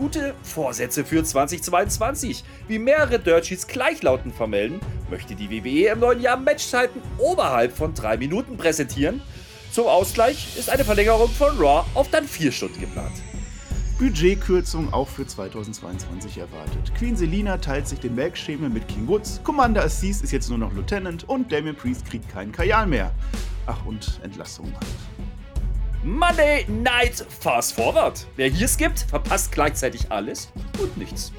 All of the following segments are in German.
Gute Vorsätze für 2022. Wie mehrere Dirt gleichlautend vermelden, möchte die WWE im neuen Jahr Matchzeiten oberhalb von drei Minuten präsentieren. Zum Ausgleich ist eine Verlängerung von Raw auf dann vier Stunden geplant. Budgetkürzung auch für 2022 erwartet. Queen Selina teilt sich den Melkschemel mit King Woods, Commander Assis ist jetzt nur noch Lieutenant und Damien Priest kriegt keinen Kajal mehr. Ach, und Entlassungen halt. Monday Night Fast Forward. Wer hier skippt, verpasst gleichzeitig alles und nichts.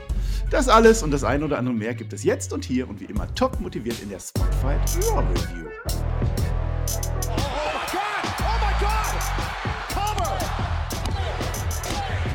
Das alles und das ein oder andere mehr gibt es jetzt und hier und wie immer top motiviert in der Spotify Raw Review.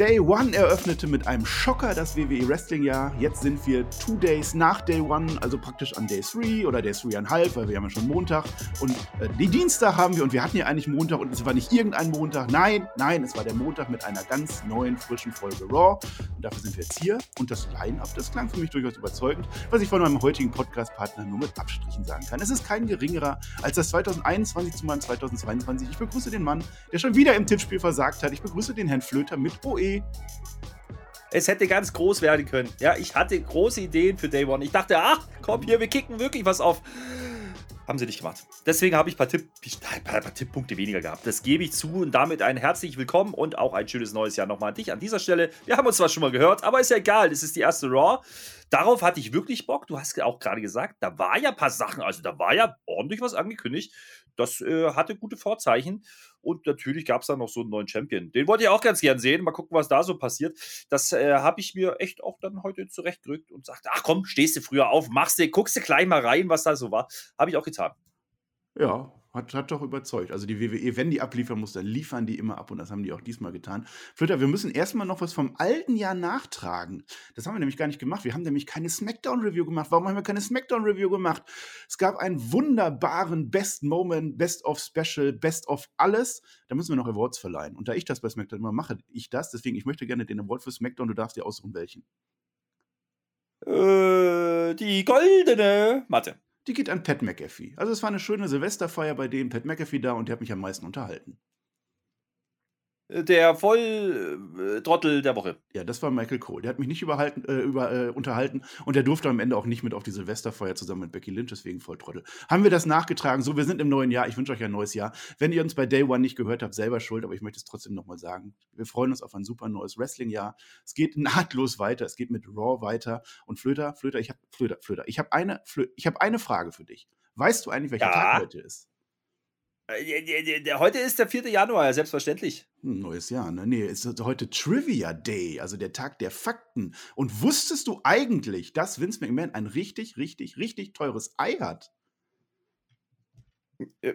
Day One eröffnete mit einem Schocker das WWE Wrestling Jahr. Jetzt sind wir two days nach Day One, also praktisch an Day 3 oder Day 3,5, weil wir haben ja schon Montag. Und äh, die Dienstag haben wir, und wir hatten ja eigentlich Montag, und es war nicht irgendein Montag. Nein, nein, es war der Montag mit einer ganz neuen, frischen Folge Raw. Und dafür sind wir jetzt hier. Und das Line-Up, das klang für mich durchaus überzeugend, was ich von meinem heutigen Podcast-Partner nur mit Abstrichen sagen kann. Es ist kein geringerer als das 2021 zu meinem 2022. Ich begrüße den Mann, der schon wieder im Tippspiel versagt hat. Ich begrüße den Herrn Flöter mit OE. Es hätte ganz groß werden können. Ja, ich hatte große Ideen für Day One. Ich dachte, ach, komm hier, wir kicken wirklich was auf. Haben sie nicht gemacht. Deswegen habe ich ein paar, Tipp, ein paar Tipppunkte weniger gehabt. Das gebe ich zu und damit ein herzlich willkommen und auch ein schönes neues Jahr nochmal an dich an dieser Stelle. Wir haben uns zwar schon mal gehört, aber ist ja egal. Es ist die erste Raw. Darauf hatte ich wirklich Bock. Du hast auch gerade gesagt, da war ja ein paar Sachen, also da war ja ordentlich was angekündigt. Das äh, hatte gute Vorzeichen. Und natürlich gab es da noch so einen neuen Champion. Den wollte ich auch ganz gern sehen. Mal gucken, was da so passiert. Das äh, habe ich mir echt auch dann heute zurechtgerückt und sagte, ach komm, stehst du früher auf, machst du, guckst du gleich mal rein, was da so war. Habe ich auch getan. Ja, hat, hat doch überzeugt. Also die WWE, wenn die abliefern muss, dann liefern die immer ab und das haben die auch diesmal getan. Flitter, wir müssen erstmal noch was vom alten Jahr nachtragen. Das haben wir nämlich gar nicht gemacht. Wir haben nämlich keine Smackdown-Review gemacht. Warum haben wir keine Smackdown-Review gemacht? Es gab einen wunderbaren Best Moment, Best of Special, Best of alles. Da müssen wir noch Awards verleihen. Und da ich das bei Smackdown immer mache, ich das. Deswegen, ich möchte gerne den Award für Smackdown. Du darfst dir aussuchen, welchen. Äh, die goldene Matte die geht an Pat McAfee. Also es war eine schöne Silvesterfeier bei dem Pat McAfee da und der hat mich am meisten unterhalten. Der Volltrottel äh, der Woche. Ja, das war Michael Cole. Der hat mich nicht überhalten, äh, über, äh, unterhalten und der durfte am Ende auch nicht mit auf die Silvesterfeier zusammen mit Becky Lynch, deswegen Volltrottel. Haben wir das nachgetragen? So, wir sind im neuen Jahr. Ich wünsche euch ein neues Jahr. Wenn ihr uns bei Day One nicht gehört habt, selber schuld, aber ich möchte es trotzdem nochmal sagen. Wir freuen uns auf ein super neues Wrestling-Jahr. Es geht nahtlos weiter. Es geht mit Raw weiter. Und Flöter, Flöter, ich habe Flöter, Flöter. Ich habe eine, Flö ich habe eine Frage für dich. Weißt du eigentlich, welcher ja. Tag heute ist? Äh, heute ist der 4. Januar, selbstverständlich. Hm, neues Jahr, ne? Nee, es ist heute Trivia Day, also der Tag der Fakten. Und wusstest du eigentlich, dass Vince McMahon ein richtig, richtig, richtig teures Ei hat? Äh,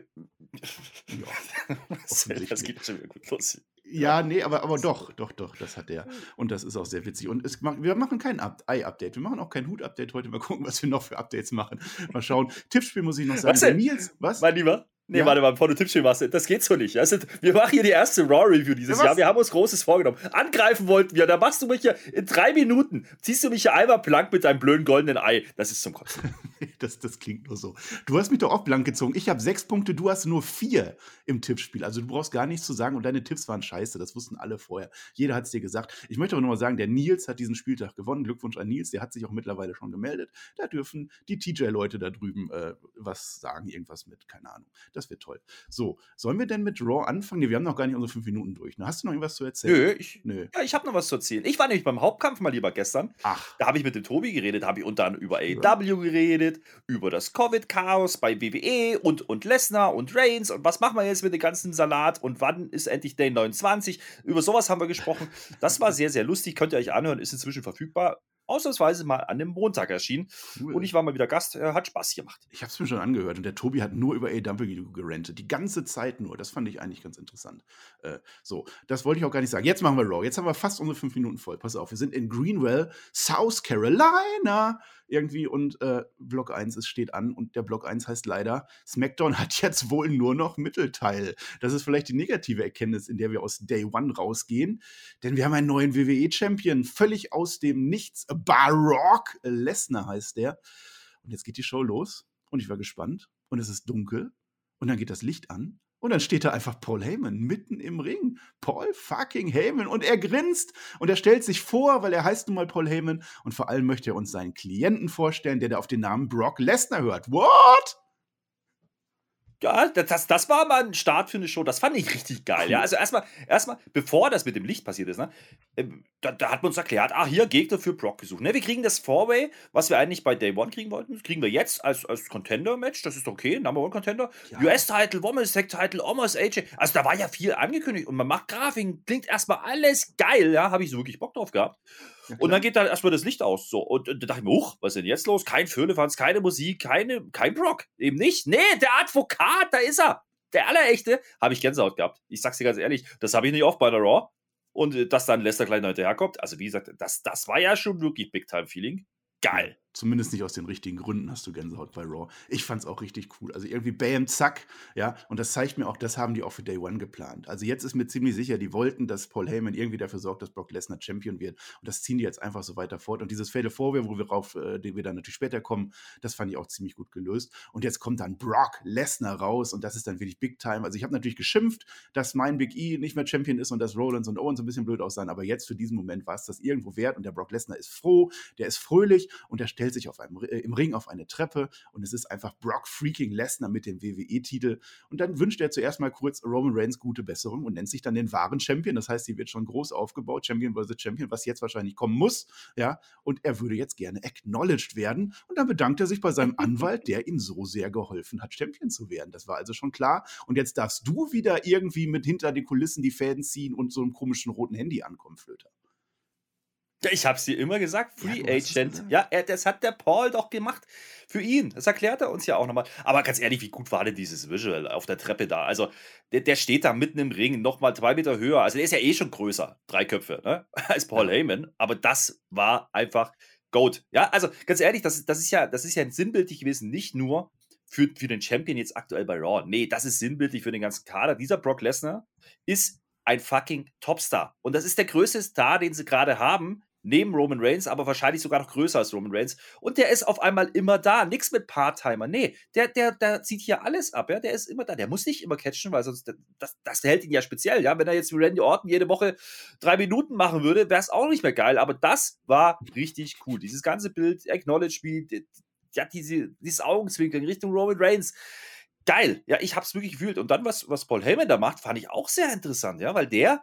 ja, das geht schon wieder gut los. Ja, nee, aber, aber doch, doch, doch, das hat er. Und das ist auch sehr witzig. Und es, wir machen kein Ei-Update. Wir machen auch kein Hut-Update heute. Mal gucken, was wir noch für Updates machen. Mal schauen. Tippspiel muss ich noch sagen. Was denn? Nils, was? Mein Lieber? Nee, ja. warte mal, bevor du Tippspiel machst, das geht so nicht. Also, wir machen hier die erste Raw-Review dieses ja, Jahr. Wir haben uns Großes vorgenommen. Angreifen wollten wir, da machst du mich hier in drei Minuten, ziehst du mich hier einmal blank mit deinem blöden goldenen Ei. Das ist zum Kotzen. das, das klingt nur so. Du hast mich doch auch blank gezogen. Ich habe sechs Punkte, du hast nur vier im Tippspiel. Also du brauchst gar nichts zu sagen und deine Tipps waren scheiße. Das wussten alle vorher. Jeder hat es dir gesagt. Ich möchte aber nur mal sagen, der Nils hat diesen Spieltag gewonnen. Glückwunsch an Nils, der hat sich auch mittlerweile schon gemeldet. Da dürfen die TJ-Leute da drüben äh, was sagen, irgendwas mit, keine Ahnung. Das wird toll. So, sollen wir denn mit Raw anfangen? Nee, wir haben noch gar nicht unsere fünf Minuten durch. Hast du noch irgendwas zu erzählen? Nö, ich, Nö. Ja, ich habe noch was zu erzählen. Ich war nämlich beim Hauptkampf mal lieber gestern. Ach. Da habe ich mit dem Tobi geredet, habe ich unter anderem über AEW ja. geredet, über das Covid-Chaos bei WWE und, und Lesnar und Reigns und was machen wir jetzt mit dem ganzen Salat und wann ist endlich Day 29? Über sowas haben wir gesprochen. Das war sehr, sehr lustig. Könnt ihr euch anhören, ist inzwischen verfügbar ausnahmsweise mal an dem Montag erschienen. Cool. Und ich war mal wieder Gast, äh, hat Spaß gemacht. Ich habe es mir schon angehört und der Tobi hat nur über AW gerentet. Die ganze Zeit nur. Das fand ich eigentlich ganz interessant. Äh, so, das wollte ich auch gar nicht sagen. Jetzt machen wir Raw. Jetzt haben wir fast unsere fünf Minuten voll. Pass auf, wir sind in Greenwell, South Carolina. Irgendwie und äh, Block 1 es steht an und der Block 1 heißt leider, SmackDown hat jetzt wohl nur noch Mittelteil. Das ist vielleicht die negative Erkenntnis, in der wir aus Day One rausgehen, denn wir haben einen neuen WWE-Champion, völlig aus dem Nichts. Barock Lesnar heißt der. Und jetzt geht die Show los und ich war gespannt und es ist dunkel und dann geht das Licht an und dann steht da einfach Paul Heyman mitten im Ring. Paul fucking Heyman. Und er grinst und er stellt sich vor, weil er heißt nun mal Paul Heyman. Und vor allem möchte er uns seinen Klienten vorstellen, der da auf den Namen Brock Lesnar hört. What? Ja, das, das war mal ein Start für eine Show. Das fand ich richtig geil. Ja, also erstmal, erstmal, bevor das mit dem Licht passiert ist, ne, ähm, da, da, hat man uns erklärt, ah, hier Gegner für Brock gesucht. Ne, wir kriegen das Four-Way, was wir eigentlich bei Day One kriegen wollten, das kriegen wir jetzt als, als Contender-Match. Das ist okay, Number One Contender. Ja. US-Title, Women's Tag Title, Almost AJ. Also da war ja viel angekündigt und man macht Grafiken, klingt erstmal alles geil. Ja, habe ich so wirklich Bock drauf gehabt. Ja, und dann geht da erstmal das Licht aus. So. Und, und da dachte ich mir, huch, was ist denn jetzt los? Kein Föhlefanz, keine Musik, keine, kein Brock. Eben nicht. Nee, der Advokat, da ist er. Der allerechte. Habe ich Gänsehaut gehabt. Ich sag's dir ganz ehrlich, das habe ich nicht oft bei der Raw. Und äh, dass dann Lester gleich noch hinterherkommt. Also, wie gesagt, das, das war ja schon wirklich Big-Time-Feeling. Geil. Zumindest nicht aus den richtigen Gründen hast du Gänsehaut bei Raw. Ich fand es auch richtig cool. Also irgendwie Bam, zack, ja. Und das zeigt mir auch, das haben die auch für Day One geplant. Also jetzt ist mir ziemlich sicher, die wollten, dass Paul Heyman irgendwie dafür sorgt, dass Brock Lesnar Champion wird. Und das ziehen die jetzt einfach so weiter fort. Und dieses Fatal Four, wo wir rauf, äh, wir dann natürlich später kommen, das fand ich auch ziemlich gut gelöst. Und jetzt kommt dann Brock Lesnar raus und das ist dann wirklich Big Time. Also ich habe natürlich geschimpft, dass mein Big E nicht mehr Champion ist und dass Rollins und Owens ein bisschen blöd aussahen. Aber jetzt für diesen Moment war es das irgendwo wert und der Brock Lesnar ist froh, der ist fröhlich und der stellt sich auf einem äh, im Ring auf eine Treppe und es ist einfach Brock freaking Lesnar mit dem WWE-Titel. Und dann wünscht er zuerst mal kurz Roman Reigns gute Besserung und nennt sich dann den wahren Champion. Das heißt, sie wird schon groß aufgebaut, Champion vs. Champion, was jetzt wahrscheinlich kommen muss. Ja, und er würde jetzt gerne acknowledged werden. Und dann bedankt er sich bei seinem Anwalt, der ihm so sehr geholfen hat, Champion zu werden. Das war also schon klar. Und jetzt darfst du wieder irgendwie mit hinter den Kulissen die Fäden ziehen und so einem komischen roten Handy ankommen, Flöter. Ich hab's dir immer gesagt, Free ja, Agent. Ja, er, das hat der Paul doch gemacht für ihn. Das erklärt er uns ja auch nochmal. Aber ganz ehrlich, wie gut war denn dieses Visual auf der Treppe da? Also, der, der steht da mitten im Ring, nochmal zwei Meter höher. Also, der ist ja eh schon größer, drei Köpfe, ne? als Paul Heyman. Aber das war einfach Goat. Ja, also ganz ehrlich, das, das, ist ja, das ist ja sinnbildlich gewesen, nicht nur für, für den Champion jetzt aktuell bei Raw. Nee, das ist sinnbildlich für den ganzen Kader. Dieser Brock Lesnar ist ein fucking Topstar. Und das ist der größte Star, den sie gerade haben neben Roman Reigns, aber wahrscheinlich sogar noch größer als Roman Reigns. Und der ist auf einmal immer da. Nix mit Part-Timer. Nee, der, der, der zieht hier alles ab, ja. Der ist immer da. Der muss nicht immer catchen, weil sonst, das, das hält ihn ja speziell, ja. Wenn er jetzt wie Randy Orton jede Woche drei Minuten machen würde, wäre es auch nicht mehr geil. Aber das war richtig cool. Dieses ganze Bild, Acknowledge Me, ja, diese, dieses Augenzwinkern in Richtung Roman Reigns geil. Ja, ich hab's wirklich gefühlt. Und dann, was, was Paul Heyman da macht, fand ich auch sehr interessant, ja, weil der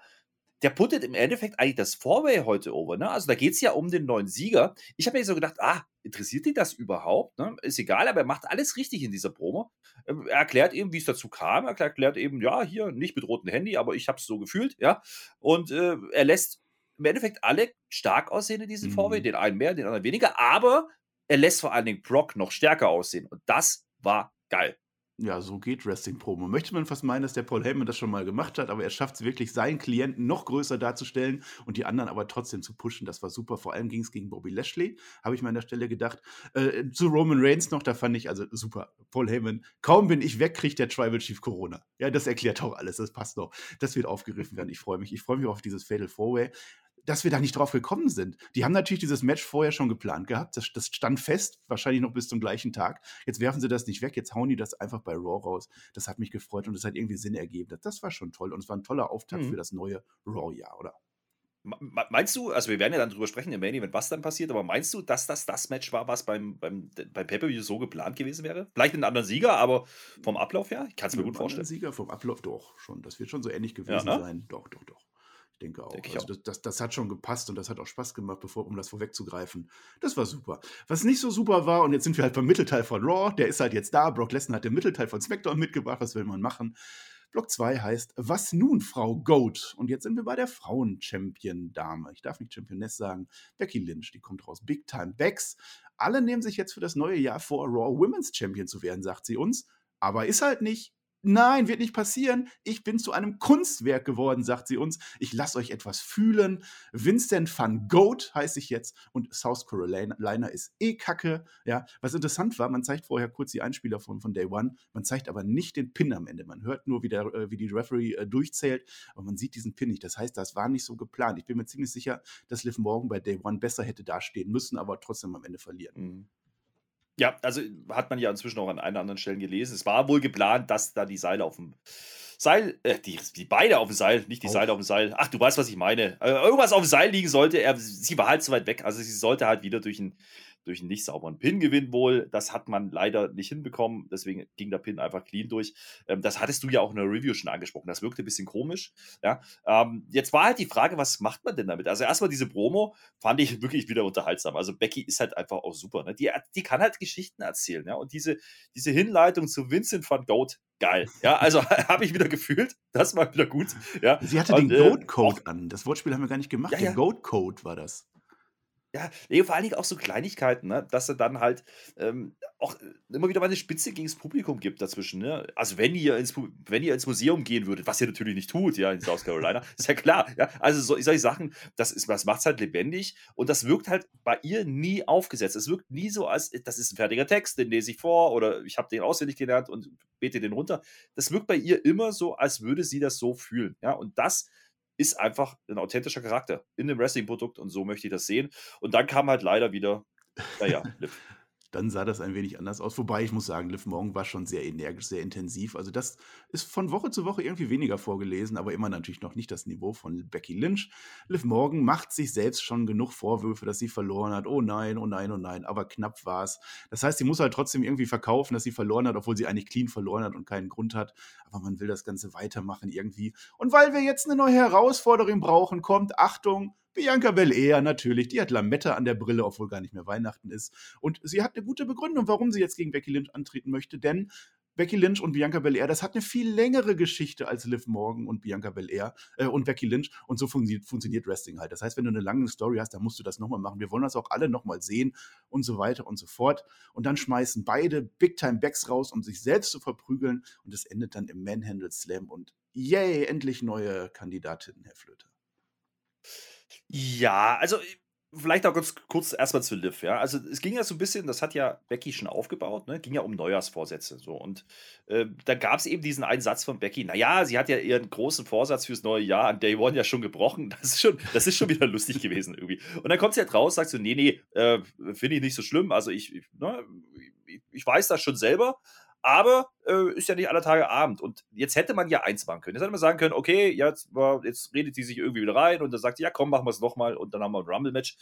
der puttet im Endeffekt eigentlich das Fourway heute over. Ne? Also da geht es ja um den neuen Sieger. Ich habe mir so gedacht, ah, interessiert ihn das überhaupt? Ne? Ist egal, aber er macht alles richtig in dieser Promo. Ähm, er erklärt eben, wie es dazu kam. Er erklärt eben, ja, hier nicht mit rotem Handy, aber ich habe es so gefühlt, ja. Und äh, er lässt im Endeffekt alle stark aussehen in diesem mhm. Fourway, den einen mehr, den anderen weniger, aber er lässt vor allen Dingen Brock noch stärker aussehen. Und das war geil. Ja, so geht Wrestling-Promo. Möchte man fast meinen, dass der Paul Heyman das schon mal gemacht hat, aber er schafft es wirklich, seinen Klienten noch größer darzustellen und die anderen aber trotzdem zu pushen. Das war super. Vor allem ging es gegen Bobby Lashley, habe ich mir an der Stelle gedacht. Äh, zu Roman Reigns noch, da fand ich, also super, Paul Heyman, kaum bin ich weg, kriegt der Tribal Chief Corona. Ja, das erklärt auch alles, das passt noch. Das wird aufgegriffen werden. Ich freue mich. Ich freue mich auf dieses Fatal Four-Way dass wir da nicht drauf gekommen sind. Die haben natürlich dieses Match vorher schon geplant gehabt. Das, das, stand fest, wahrscheinlich noch bis zum gleichen Tag. Jetzt werfen sie das nicht weg, jetzt hauen die das einfach bei Raw raus. Das hat mich gefreut und es hat irgendwie Sinn ergeben. Das war schon toll und es war ein toller Auftakt mhm. für das neue Raw-Jahr, oder? Meinst du, also wir werden ja dann drüber sprechen im Main Event, was dann passiert, aber meinst du, dass das das Match war, was beim, beim, beim Pay-Per-View so geplant gewesen wäre? Vielleicht mit einem anderen Sieger, aber vom Ablauf her? Ich kann es mir gut vorstellen. Sieger vom Ablauf doch schon. Das wird schon so ähnlich gewesen ja, ne? sein. Doch, doch, doch denke auch. Denke also das, das, das, hat schon gepasst und das hat auch Spaß gemacht, bevor, um das vorwegzugreifen. Das war super. Was nicht so super war, und jetzt sind wir halt beim Mittelteil von Raw, der ist halt jetzt da. Brock Lesnar hat den Mittelteil von SmackDown mitgebracht. Was will man machen? Block 2 heißt, was nun, Frau Goat? Und jetzt sind wir bei der Frauen-Champion-Dame. Ich darf nicht Championess sagen. Becky Lynch, die kommt raus. Big Time Becks. Alle nehmen sich jetzt für das neue Jahr vor, Raw Women's Champion zu werden, sagt sie uns. Aber ist halt nicht. Nein, wird nicht passieren. Ich bin zu einem Kunstwerk geworden, sagt sie uns. Ich lasse euch etwas fühlen. Vincent van Goat heiße ich jetzt und South Carolina ist eh kacke. Ja, was interessant war, man zeigt vorher kurz die Einspieler von, von Day One. Man zeigt aber nicht den Pin am Ende. Man hört nur, wie, der, äh, wie die Referee äh, durchzählt, aber man sieht diesen Pin nicht. Das heißt, das war nicht so geplant. Ich bin mir ziemlich sicher, dass Liv Morgan bei Day One besser hätte dastehen müssen, aber trotzdem am Ende verlieren. Mhm. Ja, also hat man ja inzwischen auch an einer anderen Stellen gelesen. Es war wohl geplant, dass da die Seile auf dem Seil, äh, die, die Beine auf dem Seil, nicht die auf. Seile auf dem Seil. Ach, du weißt, was ich meine. Äh, irgendwas auf dem Seil liegen sollte. Er, sie war halt zu weit weg. Also sie sollte halt wieder durch ein durch einen nicht sauberen Pin-Gewinn wohl. Das hat man leider nicht hinbekommen. Deswegen ging der Pin einfach clean durch. Ähm, das hattest du ja auch in der Review schon angesprochen. Das wirkte ein bisschen komisch. Ja? Ähm, jetzt war halt die Frage, was macht man denn damit? Also erstmal diese Promo fand ich wirklich wieder unterhaltsam. Also Becky ist halt einfach auch super. Ne? Die, die kann halt Geschichten erzählen. Ja? Und diese, diese Hinleitung zu Vincent van Goat, geil. Ja, also habe ich wieder gefühlt. Das war wieder gut. Ja. Sie hatte und, den äh, Goat Code äh, an. Das Wortspiel haben wir gar nicht gemacht. Ja, der ja. Goat Code war das. Ja, nee, vor allen Dingen auch so Kleinigkeiten, ne? dass er dann halt ähm, auch äh, immer wieder mal eine Spitze gegen das Publikum gibt dazwischen. Ne? Also wenn ihr, ins, wenn ihr ins Museum gehen würdet, was ihr natürlich nicht tut, ja, in South Carolina, ist ja klar. Ja? Also so, solche Sachen, das, das macht es halt lebendig und das wirkt halt bei ihr nie aufgesetzt. Es wirkt nie so, als das ist ein fertiger Text, den lese ich vor oder ich habe den auswendig gelernt und bete den runter. Das wirkt bei ihr immer so, als würde sie das so fühlen. Ja? Und das ist einfach ein authentischer Charakter in dem Wrestling-Produkt und so möchte ich das sehen. Und dann kam halt leider wieder, naja, Liv dann sah das ein wenig anders aus. Wobei ich muss sagen, Liv Morgan war schon sehr energisch, sehr intensiv. Also das ist von Woche zu Woche irgendwie weniger vorgelesen, aber immer natürlich noch nicht das Niveau von Becky Lynch. Liv Morgan macht sich selbst schon genug Vorwürfe, dass sie verloren hat. Oh nein, oh nein, oh nein, aber knapp war es. Das heißt, sie muss halt trotzdem irgendwie verkaufen, dass sie verloren hat, obwohl sie eigentlich clean verloren hat und keinen Grund hat. Aber man will das Ganze weitermachen irgendwie. Und weil wir jetzt eine neue Herausforderung brauchen, kommt, Achtung, Bianca Belair natürlich, die hat Lametta an der Brille, obwohl gar nicht mehr Weihnachten ist. Und sie hat eine gute Begründung, warum sie jetzt gegen Becky Lynch antreten möchte, denn Becky Lynch und Bianca Belair, das hat eine viel längere Geschichte als Liv Morgan und Bianca Belair äh, und Becky Lynch. Und so fun funktioniert Wrestling halt. Das heißt, wenn du eine lange Story hast, dann musst du das nochmal machen. Wir wollen das auch alle nochmal sehen und so weiter und so fort. Und dann schmeißen beide Big-Time-Backs raus, um sich selbst zu verprügeln. Und es endet dann im Manhandle Slam. Und yay, endlich neue Kandidatinnen, Herr Flöter. Ja, also äh, vielleicht auch ganz kurz erstmal zu Liv, ja. Also es ging ja so ein bisschen, das hat ja Becky schon aufgebaut, ne? Ging ja um Neujahrsvorsätze. So. Und äh, da gab es eben diesen einen Satz von Becky, naja, sie hat ja ihren großen Vorsatz fürs neue Jahr an Day One ja schon gebrochen. Das ist schon, das ist schon wieder lustig gewesen irgendwie. Und dann kommt sie halt raus, sagt so, nee, nee, äh, finde ich nicht so schlimm. Also ich, ich, ne, ich weiß das schon selber, aber äh, ist ja nicht aller Tage Abend. Und jetzt hätte man ja eins machen können. Jetzt hätte man sagen können, okay, jetzt, jetzt redet sie sich irgendwie wieder rein und dann sagt sie, ja komm, machen wir es nochmal und dann haben wir ein Rumble-Match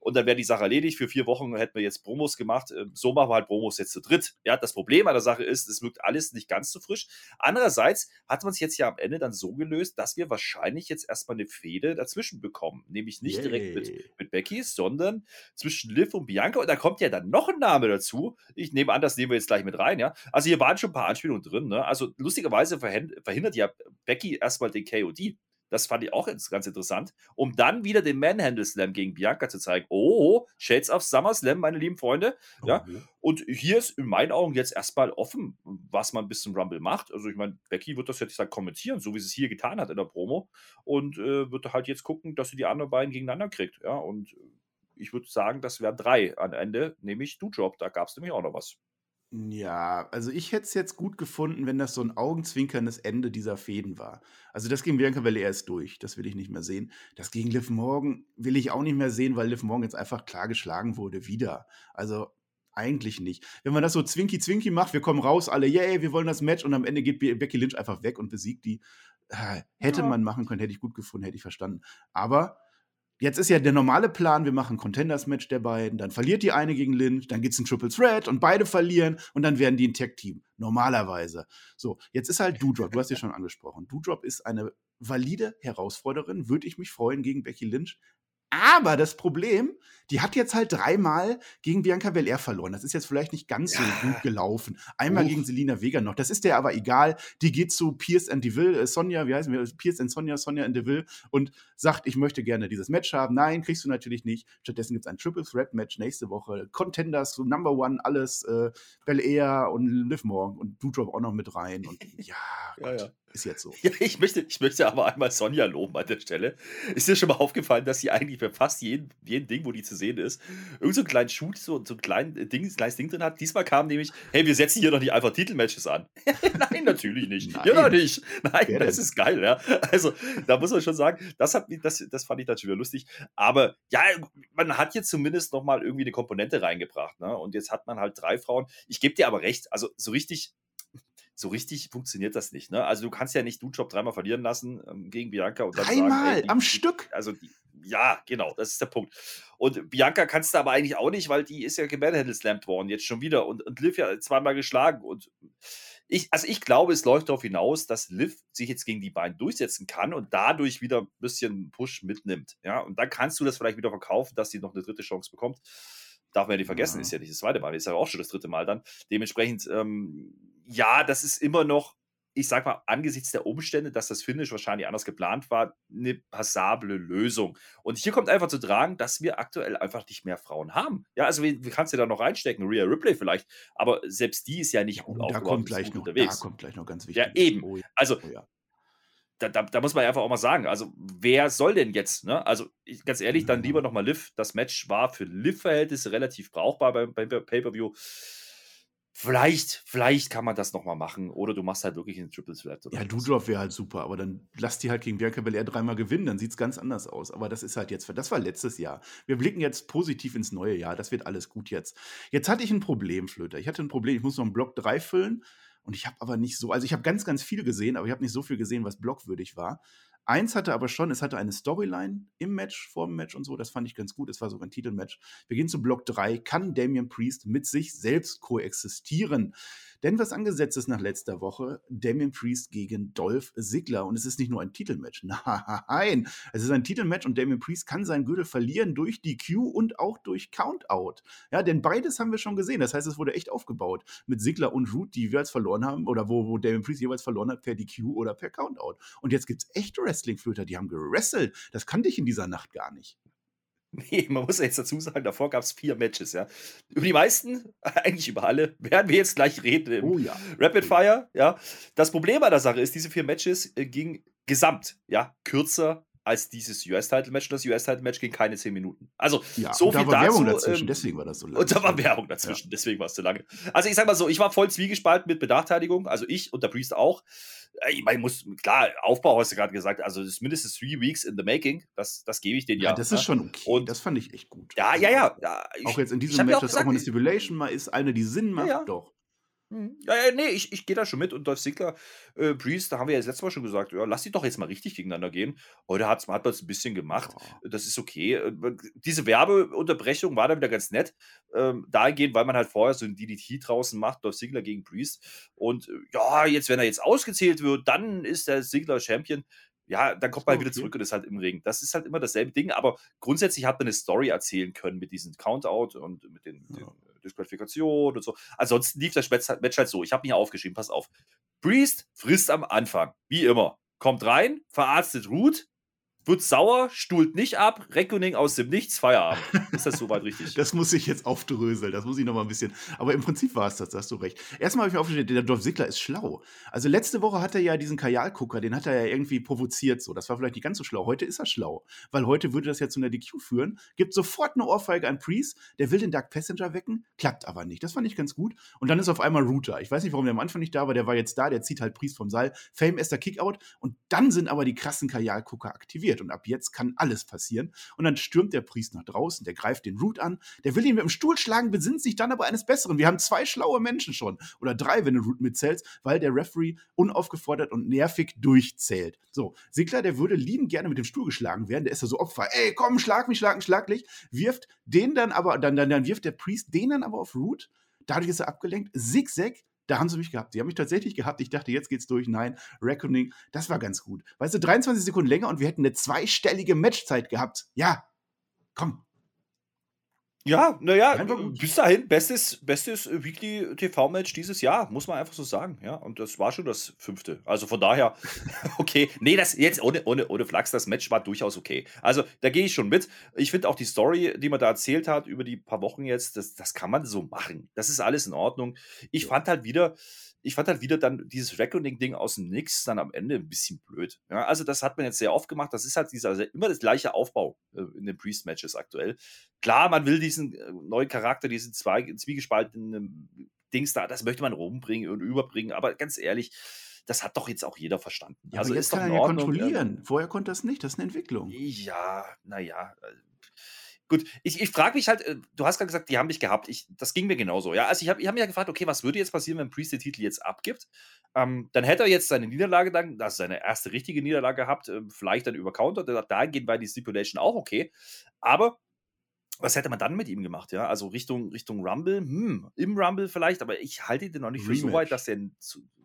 und dann wäre die Sache erledigt. Für vier Wochen hätten wir jetzt Promos gemacht. Ähm, so machen wir halt Promos jetzt zu dritt. Ja, das Problem an der Sache ist, es wirkt alles nicht ganz so frisch. Andererseits hat man es jetzt ja am Ende dann so gelöst, dass wir wahrscheinlich jetzt erstmal eine Fehde dazwischen bekommen. Nämlich nicht Yay. direkt mit, mit Becky, sondern zwischen Liv und Bianca. Und da kommt ja dann noch ein Name dazu. Ich nehme an, das nehmen wir jetzt gleich mit rein, ja. Also hier waren schon ein paar Anspielungen drin, ne? Also lustigerweise verhindert ja Becky erstmal den KOD. Das fand ich auch ganz interessant. Um dann wieder den Manhandle Slam gegen Bianca zu zeigen. Oh, Shades of SummerSlam, meine lieben Freunde. Ja. Okay. Und hier ist in meinen Augen jetzt erstmal offen, was man bis zum Rumble macht. Also ich meine, Becky wird das jetzt halt kommentieren, so wie sie es hier getan hat in der Promo. Und äh, wird halt jetzt gucken, dass sie die anderen beiden gegeneinander kriegt. Ja, und ich würde sagen, das wären drei am Ende, nämlich Du Job. Da gab es nämlich auch noch was. Ja, also ich hätte es jetzt gut gefunden, wenn das so ein augenzwinkerndes Ende dieser Fäden war. Also das gegen Bianca Belair ist durch, das will ich nicht mehr sehen. Das gegen Liv Morgan will ich auch nicht mehr sehen, weil Liv Morgan jetzt einfach klar geschlagen wurde, wieder. Also eigentlich nicht. Wenn man das so zwinky-zwinky macht, wir kommen raus, alle, yay, wir wollen das Match und am Ende geht Becky Lynch einfach weg und besiegt die. Äh, hätte ja. man machen können, hätte ich gut gefunden, hätte ich verstanden. Aber Jetzt ist ja der normale Plan, wir machen ein Contenders-Match der beiden, dann verliert die eine gegen Lynch, dann gibt es ein Triple Threat und beide verlieren und dann werden die ein Tag-Team. Normalerweise. So, jetzt ist halt Doudrop, du hast ja schon angesprochen. Doudrop ist eine valide Herausforderin, würde ich mich freuen gegen Becky Lynch. Aber das Problem, die hat jetzt halt dreimal gegen Bianca Belair verloren. Das ist jetzt vielleicht nicht ganz so gut gelaufen. Einmal Uff. gegen Selina Vega noch. Das ist der aber egal. Die geht zu Pierce and Deville, äh, Sonja, wie heißen wir? Pierce and Sonja, Sonja and Deville und sagt, ich möchte gerne dieses Match haben. Nein, kriegst du natürlich nicht. Stattdessen gibt es ein Triple Threat Match nächste Woche. Contenders, so Number One, alles. Äh, Belair und Liv Morgan und Doudrop auch noch mit rein. Und ja, Ja, Gott, ja. Ist jetzt so. Ja, ich möchte, ich möchte aber einmal Sonja loben an der Stelle. Ist dir schon mal aufgefallen, dass sie eigentlich bei fast jedem, jedem Ding, wo die zu sehen ist, irgend so einen kleinen Shoot, so, so ein klein, äh, Ding, kleines Ding drin hat? Diesmal kam nämlich, hey, wir setzen hier doch nicht einfach Titelmatches an. Nein, natürlich nicht. Nein. Ja, noch nicht. Nein, Wer das denn? ist geil, ja. Also, da muss man schon sagen, das, hat, das, das fand ich dann schon wieder lustig. Aber ja, man hat jetzt zumindest noch mal irgendwie eine Komponente reingebracht. Ne? Und jetzt hat man halt drei Frauen. Ich gebe dir aber recht, also so richtig so richtig funktioniert das nicht. Ne? Also du kannst ja nicht Dujob dreimal verlieren lassen ähm, gegen Bianca und dann Dreimal sagen, ey, am die, Stück. Also die, ja, genau, das ist der Punkt. Und Bianca kannst du aber eigentlich auch nicht, weil die ist ja gemanhandelslampt worden jetzt schon wieder und, und Liv ja zweimal geschlagen und ich, also ich glaube, es läuft darauf hinaus, dass Liv sich jetzt gegen die beiden durchsetzen kann und dadurch wieder ein bisschen Push mitnimmt. Ja, und dann kannst du das vielleicht wieder verkaufen, dass sie noch eine dritte Chance bekommt. Darf man ja nicht vergessen, Ja. ist ja nicht das zweite Mal, ist ja auch schon das dritte Mal dann. Dementsprechend, ähm, ja, das ist immer noch, ich sag mal, angesichts der Umstände, dass das Finish wahrscheinlich anders geplant war, eine passable Lösung. Und hier kommt einfach zu tragen, dass wir aktuell einfach nicht mehr Frauen haben. Ja, also wie, wie kannst du da noch reinstecken? Rhea Ripley vielleicht, aber selbst die ist ja nicht gut Oh, da aufgebaut, kommt gleich noch, da unterwegs. kommt gleich noch ganz wichtig. Ja, eben. Oh, ja. Also, Oh, ja. da, da, da muss man einfach auch mal sagen, also wer soll denn jetzt, ne? Also ich, ganz ehrlich, dann lieber nochmal Liv. Das Match war für Liv-Verhältnisse relativ brauchbar beim, beim Pay-Per-View. Vielleicht, vielleicht kann man das nochmal machen. Oder du machst halt wirklich einen Triple Threat. Ja. Doudrop wäre halt super, aber dann lass die halt gegen Bianca Belair dreimal gewinnen, dann sieht es ganz anders aus. Aber das ist halt jetzt, das war letztes Jahr. Wir blicken jetzt positiv ins neue Jahr, das wird alles gut jetzt. Jetzt hatte ich ein Problem, Flöter. Ich hatte ein Problem, ich muss noch einen Block 3 füllen und ich habe aber nicht so, also ich habe ganz, ganz viel gesehen, aber ich habe nicht so viel gesehen, was blockwürdig war. Eins hatte aber schon, es hatte eine Storyline im Match, vor dem Match und so, das fand ich ganz gut, es war sogar ein Titelmatch. Wir gehen zu Block 3, kann Damian Priest mit sich selbst koexistieren? Denn was angesetzt ist nach letzter Woche, Damien Priest gegen Dolph Ziggler. Und es ist nicht nur ein Titelmatch. Nein, es ist ein Titelmatch und Damien Priest kann seinen Gürtel verlieren durch DQ und auch durch Countout. Ja, denn beides haben wir schon gesehen. Das heißt, es wurde echt aufgebaut mit Ziggler und Root, die jeweils verloren haben oder wo, wo Damien Priest jeweils verloren hat per DQ oder per Countout. Und jetzt gibt es echte Wrestling-Flöter, die haben gewrestelt. Das kannte ich in dieser Nacht gar nicht. Nee, man muss ja jetzt dazu sagen, davor gab es vier Matches, ja. Über die meisten, eigentlich über alle, werden wir jetzt gleich reden Oh ja. Rapid Fire, ja. Das Problem an der Sache ist, diese vier Matches äh, gingen gesamt, ja, kürzer als dieses US-Title-Match. Und das US-Title-Match ging keine zehn Minuten. Also, Ja, so und da viel war Werbung dazu, dazwischen, ähm, deswegen war das so lang. Und da war Werbung dazwischen, deswegen war es zu lange. Also ich sag mal so, ich war voll zwiegespalten mit Benachteiligung, also ich und der Priest auch. Äh, Ich meine, muss, klar, Aufbau hast du gerade gesagt, also das ist mindestens three weeks in the making, das, das gebe ich denen ja. Ja, das ist schon okay. Und- das fand ich echt gut. Ja, ja, ja. ja ich, Auch jetzt in diesem ja Match, auch dass gesagt, auch mal eine Stipulation mal ist, eine, die Sinn macht, ja. doch. Mhm. Ja, ja, nee, ich, ich gehe da schon mit. Und Dolph Ziggler, äh, Priest, da haben wir ja das letzte Mal schon gesagt, ja, lass die doch jetzt mal richtig gegeneinander gehen. Heute hat's, hat man es ein bisschen gemacht. Das ist okay. Äh, Diese Werbeunterbrechung war dann wieder ganz nett. Ähm, dahingehend, weil man halt vorher so ein DDT draußen macht, Dolph Ziggler gegen Priest. Und äh, ja, jetzt, wenn er jetzt ausgezählt wird, dann ist der Ziggler Champion. Ja, dann kommt man halt wieder Okay. zurück und ist halt im Ring. Das ist halt immer dasselbe Ding, aber grundsätzlich hat man eine Story erzählen können mit diesem Countout und mit den, Ja. den Disqualifikationen und so. Ansonsten lief das Match halt, so. Ich habe mir aufgeschrieben, pass auf. Priest frisst am Anfang, wie immer. Kommt rein, verarztet Root, wird sauer, stuhlt nicht ab, Reckoning aus dem Nichts, Feierabend. Ist das soweit richtig? Das muss ich jetzt aufdröseln, das muss ich noch mal ein bisschen. Aber im Prinzip war es das, da hast du recht. Erstmal habe ich mir aufgestellt, der Dolph Ziggler ist schlau. Also letzte Woche hat er ja diesen Kajalgucker, den hat er ja irgendwie provoziert so. Das war vielleicht nicht ganz so schlau. Heute ist er schlau, weil heute würde das ja zu einer DQ führen. Gibt sofort eine Ohrfeige an Priest, der will den Dark Passenger wecken, klappt aber nicht. Das fand ich ganz gut. Und dann ist auf einmal Router. Ich weiß nicht, warum der am Anfang nicht da war, der war jetzt da, der zieht halt Priest vom Seil. Fame erster Kickout und dann sind aber die krassen Kajalgucker aktiviert und ab jetzt kann alles passieren. Und dann stürmt der Priest nach draußen, der greift den Root an, der will ihn mit dem Stuhl schlagen, besinnt sich dann aber eines Besseren. Wir haben zwei schlaue Menschen schon. Oder drei, wenn du Root mitzählst, weil der Referee unaufgefordert und nervig durchzählt. So, Sigler, der würde lieben gerne mit dem Stuhl geschlagen werden. Der ist ja so Opfer. Ey, komm, schlag mich, schlag mich, schlag dich. Wirft den dann aber, dann, dann, dann wirft der Priest den dann aber auf Root. Dadurch ist er abgelenkt. Zigzag. Da haben sie mich gehabt. Sie haben mich tatsächlich gehabt. Ich dachte, jetzt geht's durch. Nein, Reckoning, das war ganz gut. Weißt du, 23 Sekunden länger und wir hätten eine zweistellige Matchzeit gehabt. Ja, Komm. Ja, naja, bis dahin, bestes, bestes Weekly TV-Match dieses Jahr, muss man einfach so sagen. Ja, und das war schon das fünfte. Also von daher, okay. Nee, das jetzt ohne, ohne, ohne Flachs, das Match war durchaus okay. Also da gehe ich schon mit. Ich finde auch die Story, die man da erzählt hat über die paar Wochen jetzt, das, das kann man so machen. Das ist alles in Ordnung. Ich fand halt wieder, ich fand halt wieder dann dieses Reckoning-Ding aus dem Nix dann am Ende ein bisschen blöd. Ja, also das hat man jetzt sehr oft gemacht. Das ist halt dieser also immer das gleiche Aufbau äh, in den Priest-Matches aktuell. Klar, man will diesen äh, neuen Charakter, diesen zwei, zwiegespaltenen Dings da, das möchte man rumbringen und überbringen. Aber ganz ehrlich, das hat doch jetzt auch jeder verstanden. Ja, also jetzt kann er ja kontrollieren. Vorher konnte das nicht. Das ist eine Entwicklung. Ja, naja. Gut, ich, ich frage mich halt, äh, du hast gerade gesagt, die haben dich gehabt. Ich, das ging mir genauso. Ja, also ich habe ich hab mich ja gefragt, okay, was würde jetzt passieren, wenn Priest den Titel jetzt abgibt? Ähm, dann hätte er jetzt seine Niederlage dann, also seine erste richtige Niederlage gehabt, äh, vielleicht dann über Counter. Da gehen bei die Stipulation auch okay. Aber was hätte man dann mit ihm gemacht, ja? Also Richtung, Richtung Rumble, hm, im Rumble vielleicht, aber ich halte den noch nicht für Rematch. so weit, dass der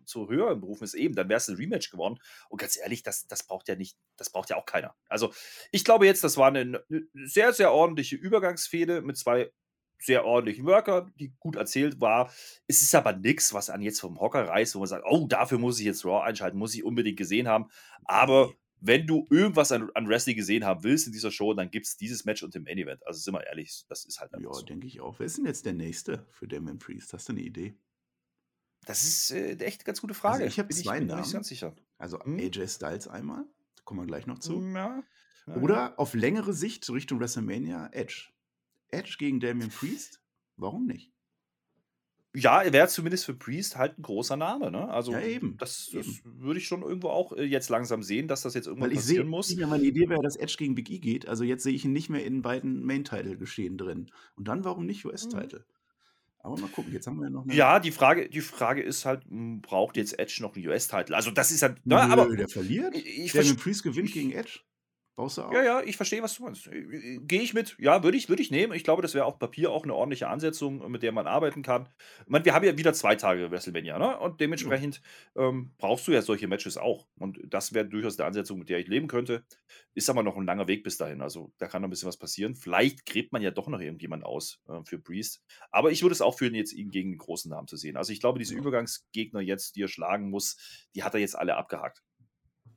zu, höheren Berufen ist. Eben, dann wäre es ein Rematch geworden. Und ganz ehrlich, das, das braucht ja nicht, das braucht ja auch keiner. Also ich glaube jetzt, das war eine, eine sehr, sehr ordentliche Übergangsfehde mit zwei sehr ordentlichen Worker, die gut erzählt war. Es ist aber nichts, was an jetzt vom Hocker reißt, wo man sagt, oh, dafür muss ich jetzt Raw einschalten, muss ich unbedingt gesehen haben. Aber wenn du irgendwas an, an, Wrestling gesehen haben willst in dieser Show, dann gibt es dieses Match und dem Main Event. Also sind wir ehrlich, das ist halt Ja, so. denke ich auch. Wer ist denn jetzt der Nächste für Damon Priest? Hast du eine Idee? Das ist äh, echt eine ganz gute Frage. Also ich habe zwei ich Namen. Nicht ganz sicher. Also hm? AJ Styles einmal, da kommen wir gleich noch zu. Hm, ja. Ja, Oder ja. auf längere Sicht Richtung WrestleMania Edge. Edge gegen Damien Priest? Warum nicht? Ja, er wäre zumindest für Priest halt ein großer Name, ne? Also, ja, eben. das, das würde ich schon irgendwo auch äh, jetzt langsam sehen, dass das jetzt irgendwann Weil ich passieren sehe, muss. Ja, meine Idee wäre, dass Edge gegen Big E geht. Also jetzt sehe ich ihn nicht mehr in beiden Main-Title-Geschehen drin. Und dann warum nicht US-Title? Mhm. Aber mal gucken, jetzt haben wir ja noch eine. Ja, die Frage, die Frage ist halt, hm, braucht jetzt Edge noch einen US-Title? Also, das ist halt. Nö, aber der verliert. Ich, ich Damien Priest gewinnt gegen Edge. Baust du auch? Ja, ja, ich verstehe, was du meinst. Äh, äh, gehe ich mit. Ja, würde ich, würd ich nehmen. Ich glaube, das wäre auf Papier auch eine ordentliche Ansetzung, mit der man arbeiten kann. Ich meine, wir haben ja wieder zwei Tage WrestleMania, ne? Und dementsprechend ähm, brauchst du ja solche Matches auch. Und das wäre durchaus eine Ansetzung, mit der ich leben könnte. Ist aber noch ein langer Weg bis dahin. Also da kann noch ein bisschen was passieren. Vielleicht gräbt man ja doch noch irgendjemand aus äh, für Priest. Aber ich würde es auch führen, jetzt ihn gegen einen großen Namen zu sehen. Also ich glaube, diese Übergangsgegner jetzt, die er schlagen muss, die hat er jetzt alle abgehakt.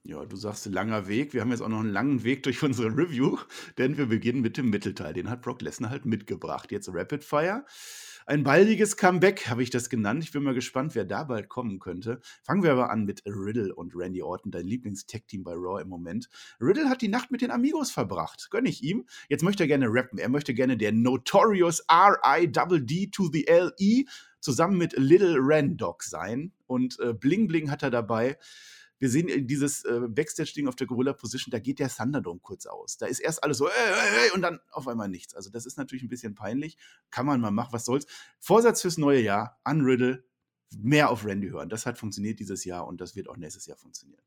Ja, du sagst langer Weg. Wir haben jetzt auch noch einen langen Weg durch unsere Review, denn wir beginnen mit dem Mittelteil. Den hat Brock Lesnar halt mitgebracht. Jetzt Rapid Fire. Ein baldiges Comeback habe ich das genannt. Ich bin mal gespannt, wer da bald kommen könnte. Fangen wir aber an mit Riddle und Randy Orton, dein Lieblings-Tech-Team bei Raw im Moment. Riddle hat die Nacht mit den Amigos verbracht. Gönn ich ihm. Jetzt möchte er gerne rappen. Er möchte gerne der Notorious R-I-D-D to the L-E zusammen mit Little Randog sein. Und äh, Bling Bling hat er dabei wir sehen dieses äh, Backstage-Ding auf der Gorilla-Position, da geht der Thunderdome kurz aus. Da ist erst alles so, ey, ey, ey, und dann auf einmal nichts. Also das ist natürlich ein bisschen peinlich. Kann man mal machen, was soll's. Vorsatz fürs neue Jahr, Unriddle, mehr auf Randy hören. Das hat funktioniert dieses Jahr und das wird auch nächstes Jahr funktionieren.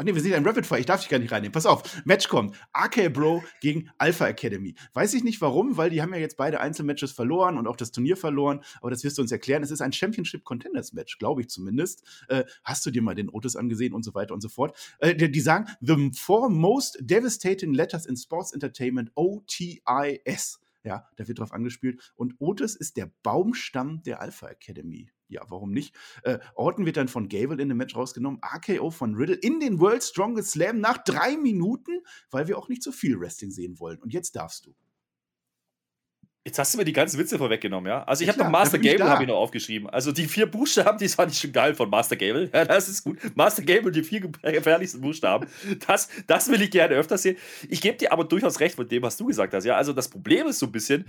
Ach nee, wir sind ja im Rapid Fire. Ich darf dich gar nicht reinnehmen. Pass auf. Match kommt. RK Bro gegen Alpha Academy. Weiß ich nicht warum, weil die haben ja jetzt beide Einzelmatches verloren und auch das Turnier verloren. Aber das wirst du uns erklären. Es ist ein Championship Contenders Match, glaube ich zumindest. Äh, hast du dir mal den Otis angesehen und so weiter und so fort. Äh, die, die, sagen, the four most devastating letters in sports entertainment, OTIS. Ja, da wird drauf angespielt. Und Otis ist der Baumstamm der Alpha Academy ja, warum nicht? Äh, Orton wird dann von Gable in dem Match rausgenommen, AKO von Riddle in den World Strongest Slam nach drei Minuten, weil wir auch nicht so viel Wrestling sehen wollen. Und jetzt darfst du. Jetzt hast du mir die ganzen Witze vorweggenommen, ja? Also ich habe noch Master Gable habe ich noch aufgeschrieben. Also die vier Buchstaben, die fand ich schon geil von Master Gable. Ja, das ist gut. Master Gable, die vier gefährlichsten Buchstaben. Das, das will ich gerne öfter sehen. Ich gebe dir aber durchaus recht mit dem, was du gesagt hast. Ja, also das Problem ist so ein bisschen,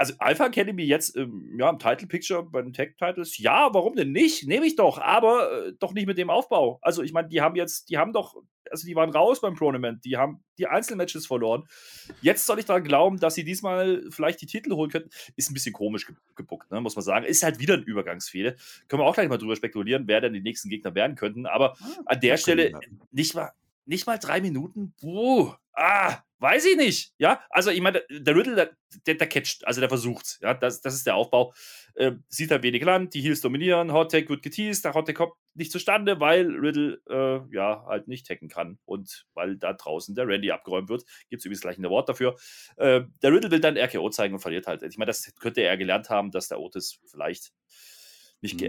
also Alpha Academy jetzt ähm, ja, im Title Picture bei den Tech Titles, ja, warum denn nicht? Nehme ich doch, aber äh, doch nicht mit dem Aufbau. Also ich meine, die haben jetzt, die haben doch, also die waren raus beim Tournament, die haben die Einzelmatches verloren. Jetzt soll ich daran glauben, dass sie diesmal vielleicht die Titel holen könnten. Ist ein bisschen komisch ge gebuckt, ne, muss man sagen. Ist halt wieder ein Übergangsfehler. Können wir auch gleich mal drüber spekulieren, wer denn die nächsten Gegner werden könnten. Aber ah, an der Stelle nicht mal, nicht mal drei Minuten. Puh, ah, Weiß ich nicht. Ja, also ich meine, der Riddle, der, der, der catcht, also der versucht's. Ja, das, das ist der Aufbau. Äh, sieht halt wenig Land, die Heels dominieren, Hot Tag wird geteased, der Hot Tag kommt nicht zustande, weil Riddle äh, ja halt nicht hacken kann und weil da draußen der Randy abgeräumt wird. Gibt es übrigens gleich ein Wort dafür. Äh, der Riddle will dann RKO zeigen und verliert halt. Ich meine, das könnte er gelernt haben, dass der Otis vielleicht nicht mhm.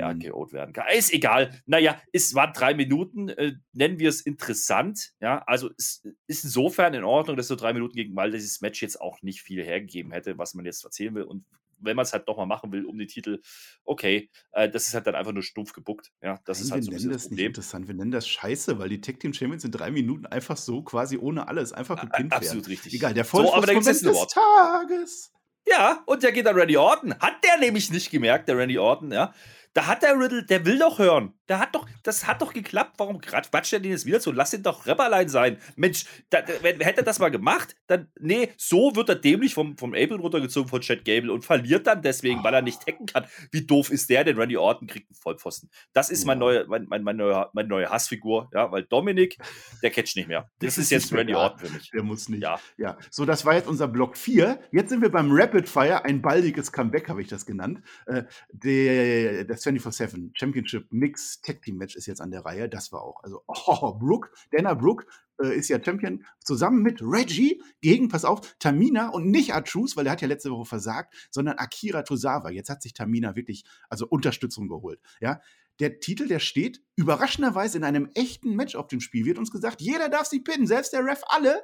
werden kann. Ist egal. Naja, es waren drei Minuten. Äh, nennen wir es interessant. Ja, also es ist insofern in Ordnung, dass so drei Minuten gegen, weil dieses Match jetzt auch nicht viel hergegeben hätte, was man jetzt erzählen will. Und wenn man es halt nochmal machen will um den Titel, okay, äh, das ist halt dann einfach nur stumpf gebuckt. Ja, das Nein, ist halt so ein bisschen das, Problem. interessant. Wir nennen das Scheiße, weil die Tag Team Champions in drei Minuten einfach so quasi ohne alles einfach gepinnt werden. Absolut richtig. Egal, der Vollschuss so, aber da des Tages. Ja, und der geht dann Randy Orton. Hat der nämlich nicht gemerkt, der Randy Orton, ja. Da hat der Riddle, der will doch hören. Der hat doch, das hat doch geklappt. Warum quatscht er den jetzt wieder so? Lass ihn doch Rapperlein sein. Mensch, da, hätte er das mal gemacht, dann, nee, so wird er dämlich vom, vom April runtergezogen von Chad Gable und verliert dann deswegen, weil er nicht hacken kann. Wie doof ist der denn? Randy Orton kriegt einen Vollpfosten. Das ist mein neuer, mein, mein, mein neuer, meine neue Hassfigur, ja, weil Dominik, der catcht nicht mehr. Das, das ist jetzt Randy Orton für mich. Der muss nicht. Ja. ja. So, das war jetzt unser Block 4. Jetzt sind wir beim Rapid Fire, ein baldiges Comeback, habe ich das genannt. Äh, der, das 24-7 Championship Mix Tag Team Match ist jetzt an der Reihe. Das war auch. Also, oh, Brooke, Dana Brooke äh, ist ja Champion zusammen mit Reggie gegen, pass auf, Tamina und nicht Achus, weil er hat ja letzte Woche versagt, sondern Akira Tozawa. Jetzt hat sich Tamina wirklich, also Unterstützung geholt. Ja, der Titel, der steht überraschenderweise in einem echten Match auf dem Spiel. Wird uns gesagt, jeder darf sich pinnen, selbst der Ref, alle.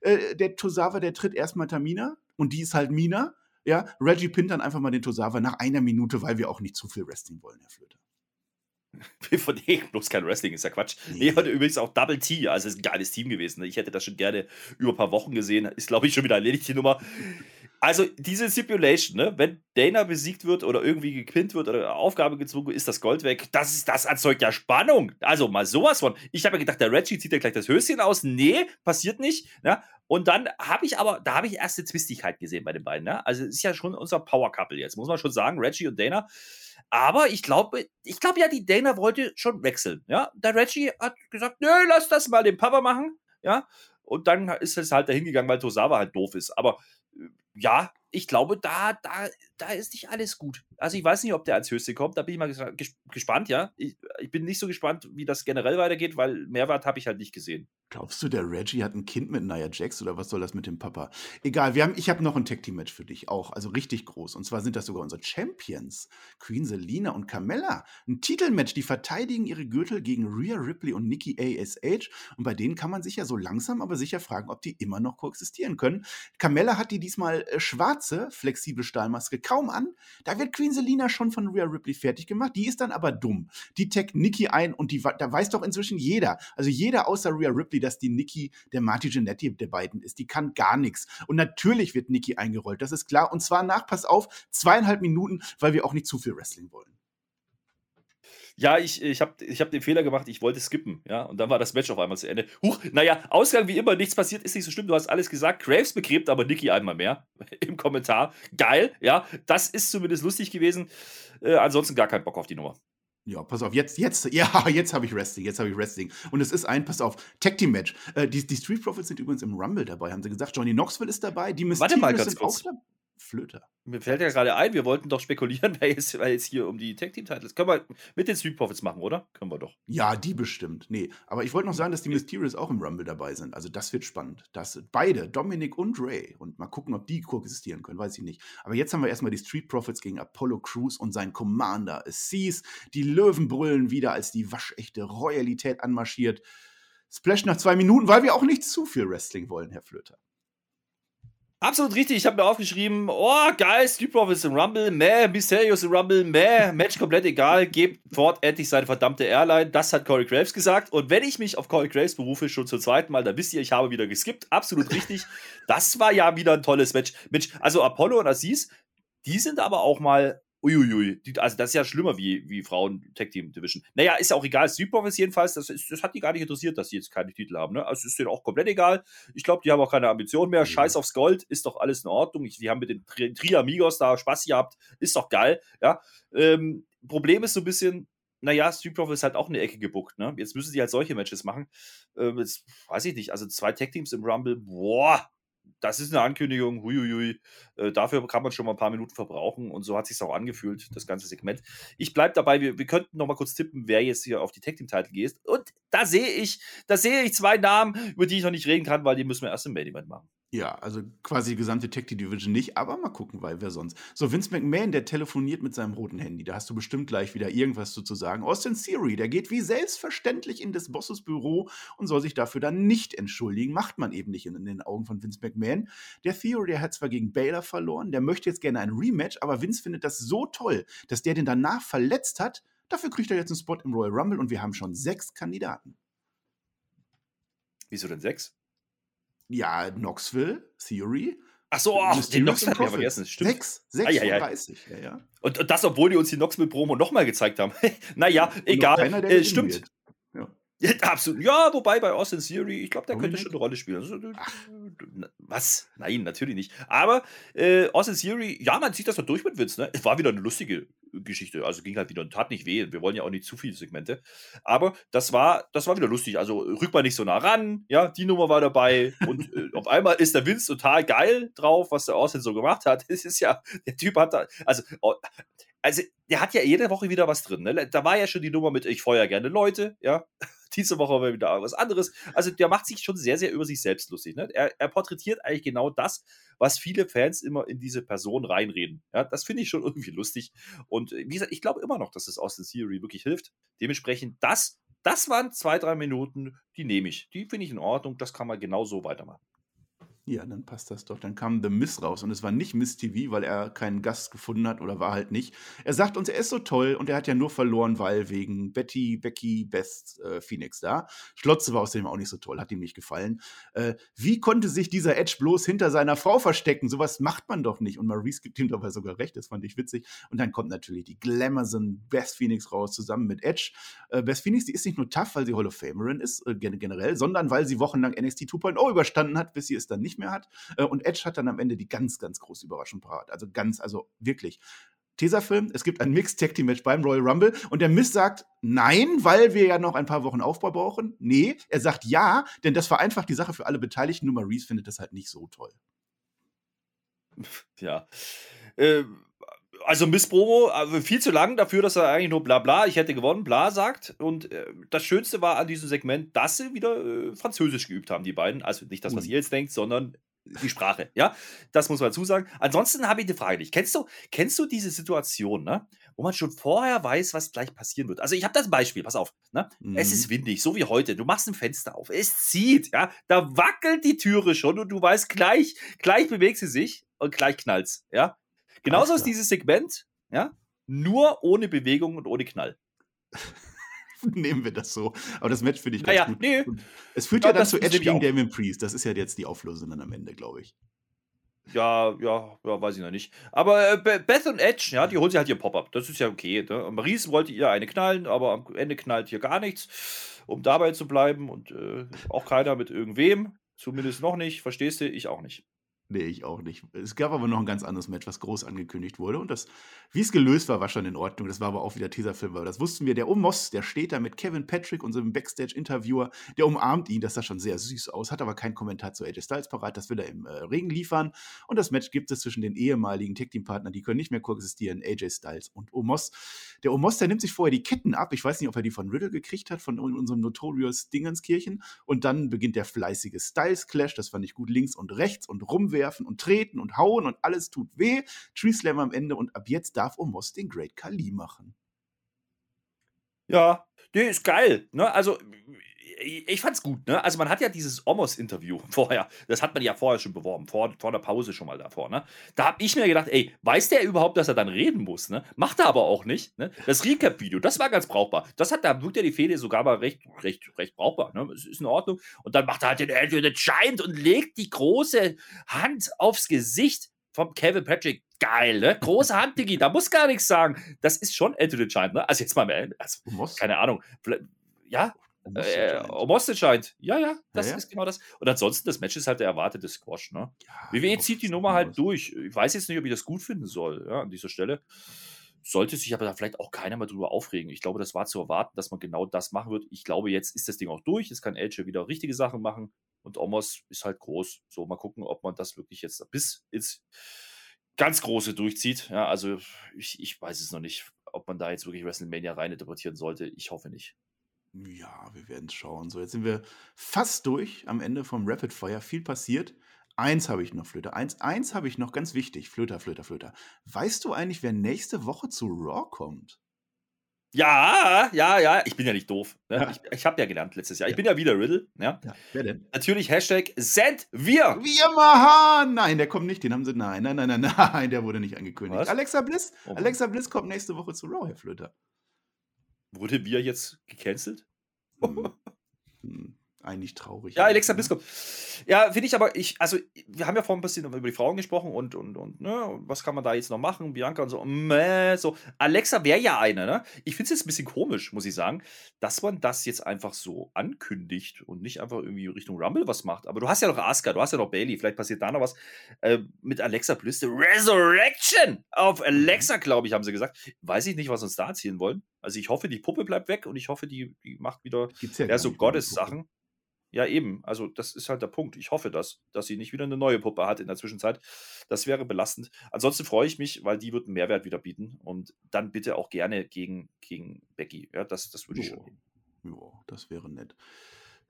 Äh, der Tosawa, der tritt erstmal Tamina und die ist halt Mina. Ja, Reggie pinnt dann einfach mal den Tosawa nach einer Minute, weil wir auch nicht zu viel Wrestling wollen, Herr Flöter. Nee, bloß kein Wrestling, ist ja Quatsch. Nee, hatte übrigens auch Double T, also ist ein geiles Team gewesen. Ich hätte das schon gerne über ein paar Wochen gesehen. Ist, glaube ich, schon wieder erledigt, die Nummer. Also, diese Stipulation, ne, wenn Dana besiegt wird oder irgendwie gepinnt wird oder Aufgabe gezwungen, ist das Gold weg. Das, ist, das erzeugt ja Spannung. Also, mal sowas von. Ich habe ja gedacht, der Reggie zieht ja gleich das Höschen aus. Nee, passiert nicht. Ne? Und dann habe ich aber, da habe ich erste Zwistigkeit gesehen bei den beiden. Ne? Also, es ist ja schon unser Power Couple jetzt, muss man schon sagen, Reggie und Dana. Aber ich glaube, ich glaube ja, die Dana wollte schon wechseln. Ja, der Reggie hat gesagt, nö, lass das mal den Papa machen. Ja, und dann ist es halt dahin gegangen, weil Tosawa halt doof ist. Aber äh, ja, ich glaube, da, da, da ist nicht alles gut. Also ich weiß nicht, ob der als Höchste kommt. Da bin ich mal ges gespannt, ja. Ich, ich, bin nicht so gespannt, wie das generell weitergeht, weil Mehrwert habe ich halt nicht gesehen. Glaubst du, der Reggie hat ein Kind mit Nia Jax oder was soll das mit dem Papa? Egal, wir haben, ich habe noch ein Tag Team Match für dich auch, also richtig groß. Und zwar sind das sogar unsere Champions, Queen Selina und Carmella. Ein Titelmatch, die verteidigen ihre Gürtel gegen Rhea Ripley und Nikki ASH. Und bei denen kann man sich ja so langsam, aber sicher fragen, ob die immer noch koexistieren können. Carmella hat die diesmal äh, schwarze, flexible Stahlmaske kaum an. Da wird Queen Selina schon von Rhea Ripley fertig gemacht. Die ist dann aber dumm. Die taggt Nikki ein und die, da weiß doch inzwischen jeder, also jeder außer Rhea Ripley, dass die Nikki der Marty Genetti der beiden ist. Die kann gar nichts. Und natürlich wird Nikki eingerollt, das ist klar. Und zwar nach, pass auf, zweieinhalb Minuten, weil wir auch nicht zu viel Wrestling wollen. Ja, ich, ich habe ich hab den Fehler gemacht, ich wollte skippen, ja, und dann war das Match auf einmal zu Ende. Huch, naja, Ausgang wie immer, nichts passiert, ist nicht so schlimm, du hast alles gesagt. Graves begräbt aber Nikki einmal mehr im Kommentar. Geil, ja, das ist zumindest lustig gewesen. Äh, ansonsten gar keinen Bock auf die Nummer. Ja, pass auf, jetzt, jetzt, ja, jetzt habe ich Wrestling, jetzt habe ich Wrestling. Und es ist ein, pass auf, Tag Team Match. Äh, die, die Street Profits sind übrigens im Rumble dabei, haben sie gesagt. Johnny Knoxville ist dabei, die Mysterios Warte mal ganz kurz. Flöter. Mir fällt ja gerade ein, wir wollten doch spekulieren, wer jetzt, wer jetzt hier um die Tag Team Titles. Können wir mit den Street Profits machen, oder? Können wir doch. Ja, die bestimmt. Nee, aber ich wollte noch sagen, dass die Mysterios auch im Rumble dabei sind. Also das wird spannend. Das, beide, Dominic und Ray. Und mal gucken, ob die koexistieren können, weiß ich nicht. Aber jetzt haben wir erstmal die Street Profits gegen Apollo Crews und sein Commander Assis. Die Löwen brüllen wieder, als die waschechte Royalität anmarschiert. Splash nach zwei Minuten, weil wir auch nicht zu viel Wrestling wollen, Herr Flöter. Absolut richtig, ich habe mir aufgeschrieben, oh geil, Street Profits im Rumble, meh, Mysterious im Rumble, meh, Match komplett egal, gebt Ford endlich seine verdammte Airline, das hat Corey Graves gesagt und wenn ich mich auf Corey Graves berufe, schon zum zweiten Mal, dann wisst ihr, ich habe wieder geskippt, absolut richtig, das war ja wieder ein tolles Match, Mensch, also Apollo und Aziz, die sind aber auch mal Uiuiui, also das ist ja schlimmer wie, wie Frauen Tag Team Division. Naja, ist ja auch egal. Street Profits jedenfalls, das, ist, das hat die gar nicht interessiert, dass sie jetzt keine Titel haben. Ne? Also ist denen auch komplett egal. Ich glaube, die haben auch keine Ambition mehr. Mhm. Scheiß aufs Gold, ist doch alles in Ordnung. Ich, die haben mit den Tri, Amigos da Spaß gehabt, ist doch geil. Ja? Ähm, Problem ist so ein bisschen, naja, Street Profits halt auch eine Ecke gebuckt. Ne? Jetzt müssen sie halt solche Matches machen. Ähm, jetzt weiß ich nicht, also zwei Tag Teams im Rumble, boah, das ist eine Ankündigung, huiuiui. Äh, dafür kann man schon mal ein paar Minuten verbrauchen und so hat sich auch angefühlt, das ganze Segment. Ich bleibe dabei, wir, wir könnten noch mal kurz tippen, wer jetzt hier auf die Tag Team Title geht. Und da sehe ich, da sehe ich zwei Namen, über die ich noch nicht reden kann, weil die müssen wir erst im Main Event machen. Ja, also quasi die gesamte Tech Division nicht, aber mal gucken, weil wer sonst. So, Vince McMahon, der telefoniert mit seinem roten Handy. Da hast du bestimmt gleich wieder irgendwas zu sagen. Austin Theory, der geht wie selbstverständlich in des Bosses Büro und soll sich dafür dann nicht entschuldigen. Macht man eben nicht in, in den Augen von Vince McMahon. Der Theory, der hat zwar gegen Baylor verloren, der möchte jetzt gerne ein Rematch, aber Vince findet das so toll, dass der den danach verletzt hat. Dafür kriegt er jetzt einen Spot im Royal Rumble und wir haben schon sechs Kandidaten. Wieso denn sechs? Ja, Knoxville, Theory. Ach so, oh, den Knoxville haben wir vergessen. Stimmt. 6, 36. Ja, ja. Und, und, das, obwohl die uns die Knoxville-Promo nochmal gezeigt haben. naja, egal. keiner, Äh, stimmt. Ja. Ja, absolut. Ja, wobei bei Austin Theory, ich glaube, der Warum könnte schon eine Rolle spielen. Also, was? Nein, natürlich nicht. Aber äh, Austin Theory, ja, man zieht das doch durch mit Witz. Ne? Es war wieder eine lustige Geschichte. Also ging halt wieder und tat nicht weh. Wir wollen ja auch nicht zu viele Segmente. Aber das war, das war wieder lustig. Also rück mal nicht so nah ran. Ja, die Nummer war dabei. Und äh, auf einmal ist der Vince total geil drauf, was der Austin so gemacht hat. Es ist ja, der Typ hat da, also, also der hat ja jede Woche wieder was drin. Ne? Da war ja schon die Nummer mit, ich feuer gerne Leute, ja. Diese Woche war wieder was anderes. Also der macht sich schon sehr, sehr über sich selbst lustig. Ne? Er, er porträtiert eigentlich genau das, was viele Fans immer in diese Person reinreden. Ja, das finde ich schon irgendwie lustig. Und äh, wie gesagt, ich glaube immer noch, dass es Austin Theory wirklich hilft. Dementsprechend, das, das waren zwei, drei Minuten, die nehme ich. Die finde ich in Ordnung. Das kann man genau so weitermachen. Ja, dann passt das doch. Dann kam The Miss raus und es war nicht Miss TV, weil er keinen Gast gefunden hat oder war halt nicht. Er sagt uns, er ist so toll und er hat ja nur verloren, weil wegen Betty, Becky, Best, äh, Phoenix da. Schlotze war außerdem auch nicht so toll, hat ihm nicht gefallen. Äh, wie konnte sich dieser Edge bloß hinter seiner Frau verstecken? Sowas macht man doch nicht. Und Maurice gibt ihm dabei sogar recht, das fand ich witzig. Und dann kommt natürlich die Glamazon Best Phoenix raus, zusammen mit Edge. Äh, Best Phoenix, die ist nicht nur tough, weil sie Hall of Famerin ist, äh, gen- generell, sondern weil sie wochenlang NXT 2.0 überstanden hat, bis sie es dann nicht mehr hat. Äh, und Edge hat dann am Ende die ganz, ganz große Überraschung parat. Also ganz, also wirklich. Tesafilm, es gibt ein Mixed Tag Team Match beim Royal Rumble und der Miss sagt nein, weil wir ja noch ein paar Wochen Aufbau brauchen. Nee, er sagt ja, denn das vereinfacht die Sache für alle Beteiligten. Nur Maurice findet das halt nicht so toll. Ja. Äh, also Miss Promo, also viel zu lang dafür, dass er eigentlich nur bla bla, ich hätte gewonnen, bla sagt. Und äh, das Schönste war an diesem Segment, dass sie wieder äh, Französisch geübt haben, die beiden. Also nicht das, was Ui. ihr jetzt denkt, sondern die Sprache. Ja, das muss man dazu sagen. Ansonsten habe ich eine Frage dich. Kennst du, kennst du diese Situation, ne? wo man schon vorher weiß, was gleich passieren wird? Also ich habe das Beispiel, pass auf. Ne? Es Mhm. ist windig, so wie heute. Du machst ein Fenster auf, es zieht, ja, da wackelt die Türe schon und du weißt gleich, gleich bewegt sie sich und gleich knallt's, ja. Genauso ist dieses Segment, ja, nur ohne Bewegung und ohne Knall. Nehmen wir das so. Aber das Match finde ich Naja, ganz gut. nee. Es führt Ja, ja, dann zu Edge gegen. Damien Priest. Das ist ja jetzt die Auflösung dann am Ende, glaube ich. Ja, ja, ja, weiß ich noch nicht. Aber äh, Be- Beth und Edge, ja, die holen sich halt ihr Pop-Up. Das ist ja okay. Ne? Maurice wollte ihr eine knallen, aber am Ende knallt hier gar nichts, um dabei zu bleiben. Und äh, auch keiner mit irgendwem. Zumindest noch nicht. Verstehst du? Ich auch nicht. Nee, ich auch nicht. Es gab aber noch ein ganz anderes Match, was groß angekündigt wurde. Und das, wie es gelöst war, war schon in Ordnung. Das war aber auch wieder Teaserfilm, weil das wussten wir. Der Omos, der steht da mit Kevin Patrick, unserem Backstage-Interviewer, der umarmt ihn. Das sah schon sehr süß aus, hat aber keinen Kommentar zu AJ Styles parat. Das will er im äh, Regen liefern. Und das Match gibt es zwischen den ehemaligen Tag-Team-Partnern. Die können nicht mehr koexistieren. AJ Styles und Omos. Der Omos, der nimmt sich vorher die Ketten ab. Ich weiß nicht, ob er die von Riddle gekriegt hat, von un- unserem Notorious Dingenskirchen. Und dann beginnt der fleißige Styles-Clash. Das fand ich gut. Links und rechts und rumwerfen und treten und hauen und alles tut weh. Tree Slam am Ende und ab jetzt darf Omos den Great Kali machen. Ja, nee, ist geil. Ne? Also, ich fand's gut. Ne? Also, man hat ja dieses Omos-Interview vorher, das hat man ja vorher schon beworben, vor, vor der Pause schon mal davor. Ne? Da habe ich mir gedacht, ey, weiß der überhaupt, dass er dann reden muss? Ne? Macht er aber auch nicht. Ne? Das Recap-Video, das war ganz brauchbar. Das hat, da wirkt ja die Fehde sogar mal recht, recht, recht brauchbar. Ne? Es ist in Ordnung. Und dann macht er halt den Andrew the Giant und legt die große Hand aufs Gesicht vom Kevin Patrick. Geil, ne? Große Hand, Digi, da muss gar nichts sagen. Das ist schon Andrew the Giant, ne? Also jetzt mal, also, keine Ahnung. Ja, äh, Giant. Omos scheint. Ja, ja, das Ja, ja. ist genau das. Und ansonsten, das Match ist halt der erwartete Squash, ne? Ja, WWE zieht die Nummer gut halt durch. Ich weiß jetzt nicht, ob ich das gut finden soll, ja, an dieser Stelle. Sollte sich aber da vielleicht auch keiner mehr drüber aufregen. Ich glaube, das war zu erwarten, dass man genau das machen wird. Ich glaube, jetzt ist das Ding auch durch. Jetzt kann Edge wieder richtige Sachen machen. Und Omos ist halt groß. So, mal gucken, ob man das wirklich jetzt bis ins ganz Große durchzieht. Ja, also ich, ich weiß es noch nicht, ob man da jetzt wirklich WrestleMania rein interpretieren sollte. Ich hoffe nicht. Ja, wir werden es schauen. So, jetzt sind wir fast durch am Ende vom Rapid Fire. Viel passiert. Eins habe ich noch, Flöter. Eins, eins habe ich noch ganz wichtig. Flöter, Flöter, Flöter. Weißt du eigentlich, wer nächste Woche zu Raw kommt? Ja, ja, ja, ich bin ja nicht doof. Ne? Ja. Ich, ich habe ja gelernt letztes Jahr. Ich Ja. bin ja wieder Riddle. Ja? Ja, wer denn? Natürlich Hashtag Send wir. Wir machen! Nein, der kommt nicht. Den haben sie. Nein, nein, nein, nein, nein, der wurde nicht angekündigt. Was? Alexa Bliss. Oh. Alexa Bliss kommt nächste Woche zu Raw, Herr Flöter. Wurde wir jetzt gecancelt? Hm. Hm. Eigentlich traurig. Ja, Alexa ne? Bliss kommt. Ja, finde ich aber, ich, also, wir haben ja vorhin ein bisschen über die Frauen gesprochen und, und, und, ne, was kann man da jetzt noch machen? Bianca und so, meh, so. Alexa wäre ja eine, ne? Ich finde es jetzt ein bisschen komisch, muss ich sagen, dass man das jetzt einfach so ankündigt und nicht einfach irgendwie Richtung Rumble was macht. Aber du hast ja noch Asuka, du hast ja noch Bailey, vielleicht passiert da noch was äh, mit Alexa Bliss. Resurrection auf Alexa, glaube ich, haben sie gesagt. Weiß ich nicht, was uns da erzählen wollen. Also, ich hoffe, die Puppe bleibt weg und ich hoffe, die, die macht wieder ja, ja, so Gottes-Sachen. Ja, eben. Also, das ist halt der Punkt. Ich hoffe das, dass sie nicht wieder eine neue Puppe hat in der Zwischenzeit. Das wäre belastend. Ansonsten freue ich mich, weil die wird einen Mehrwert wieder bieten. Und dann bitte auch gerne gegen, gegen Becky. Ja, das, das würde ich schon. Ja, das wäre nett.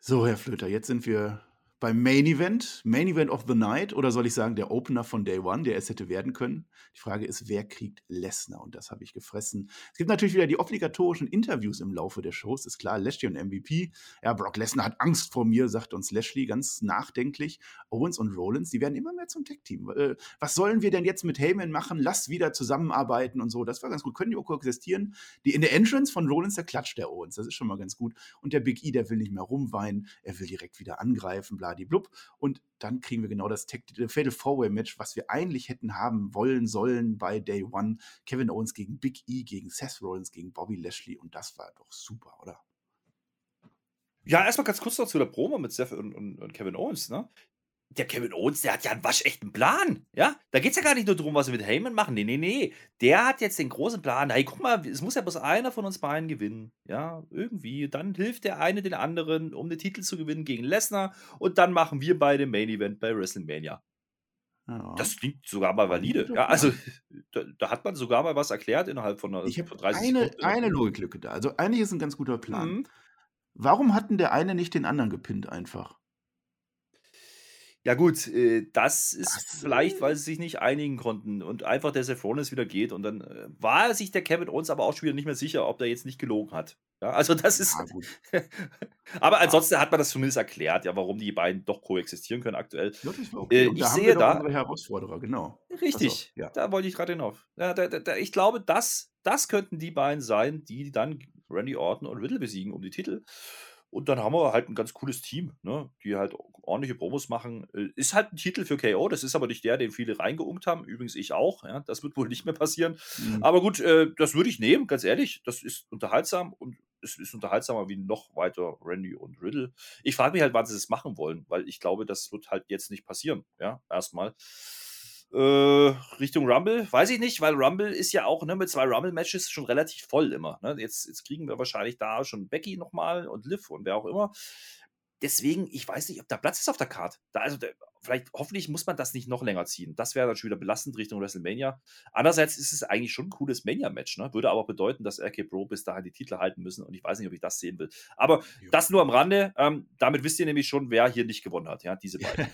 So, Herr Flöter, jetzt sind wir beim Main Event. Main Event of the Night oder soll ich sagen, der Opener von Day One, der es hätte werden können. Die Frage ist, wer kriegt Lesnar? Und das habe ich gefressen. Es gibt natürlich wieder die obligatorischen Interviews im Laufe der Shows. Ist klar, Lashley und MVP. Ja, Brock Lesnar hat Angst vor mir, sagt uns Lashley ganz nachdenklich. Owens und Rollins, die werden immer mehr zum Tech-Team. Äh, was sollen wir denn jetzt mit Heyman machen? Lass wieder zusammenarbeiten und so. Das war ganz gut. Können die auch koexistieren? Die, in der Entrance von Rollins, da klatscht der Owens. Das ist schon mal ganz gut. Und der Big E, der will nicht mehr rumweinen. Er will direkt wieder angreifen, bladiblub. Und dann kriegen wir genau das Tech Fatal Four-Way Match, was wir eigentlich hätten haben wollen, sollen bei Day One. Kevin Owens gegen Big E, gegen Seth Rollins, gegen Bobby Lashley. Und das war doch super, oder? Ja, erstmal ganz kurz noch zu der Promo mit Seth und, und, und Kevin Owens, ne? Der Kevin Owens, der hat ja einen waschechten Plan, ja? Da geht es ja gar nicht nur darum, was wir mit Heyman machen. Nee, nee, nee. Der hat jetzt den großen Plan. Hey, guck mal, es muss ja bloß einer von uns beiden gewinnen. Ja, irgendwie. Dann hilft der eine den anderen, um den Titel zu gewinnen gegen Lesnar. Und dann machen wir beide Main Event bei WrestleMania. Ja. Das klingt sogar mal valide. Ja, also da, da hat man sogar mal was erklärt innerhalb von, einer, ich von habe 30 eine, Sekunden. eine Logiklücke da. Also eigentlich ist ein ganz guter Plan. Mhm. Warum hat denn der eine nicht den anderen gepinnt einfach? Ja gut, äh, das ist Das, vielleicht, weil sie sich nicht einigen konnten und einfach der Seth Rollins wieder geht und dann äh, war sich der Kevin Owens aber auch schon wieder nicht mehr sicher, ob der jetzt nicht gelogen hat. Ja, also das ist. Ja, aber ansonsten hat man das zumindest erklärt, ja, warum die beiden doch koexistieren können aktuell. Okay. Äh, ich da sehe da- Herausforderer, genau. Richtig, ja. da wollte ich gerade hinauf. Ja, da, da, da, ich glaube, das, das könnten die beiden sein, die dann Randy Orton und Riddle besiegen um die Titel. Und dann haben wir halt ein ganz cooles Team, ne? die halt ordentliche Promos machen. Äh, Ist halt ein Titel für KO, das ist aber nicht der, den viele reingeunkt haben. Übrigens ich auch. Ja? Das wird wohl nicht mehr passieren. Mhm. Aber gut, äh, das würde ich nehmen, ganz ehrlich. Das ist unterhaltsam und es ist unterhaltsamer wie noch weiter Randy und Riddle. Ich frage mich halt, wann sie das machen wollen, weil ich glaube, das wird halt jetzt nicht passieren. Ja, erstmal. Äh, Richtung Rumble, weiß ich nicht, weil Rumble ist ja auch ne, mit zwei Rumble-Matches schon relativ voll immer. Ne? Jetzt, jetzt kriegen wir wahrscheinlich da schon Becky nochmal und Liv und wer auch immer. Deswegen, ich weiß nicht, ob da Platz ist auf der Card. Da, also, vielleicht, hoffentlich muss man das nicht noch länger ziehen. Das wäre dann schon wieder belastend Richtung WrestleMania. Andererseits ist es eigentlich schon ein cooles Mania-Match, ne? Würde aber bedeuten, dass RK Pro bis dahin die Titel halten müssen und ich weiß nicht, ob ich das sehen will. Aber Ja. das nur am Rande. Ähm, damit wisst ihr nämlich schon, wer hier nicht gewonnen hat, ja, diese beiden.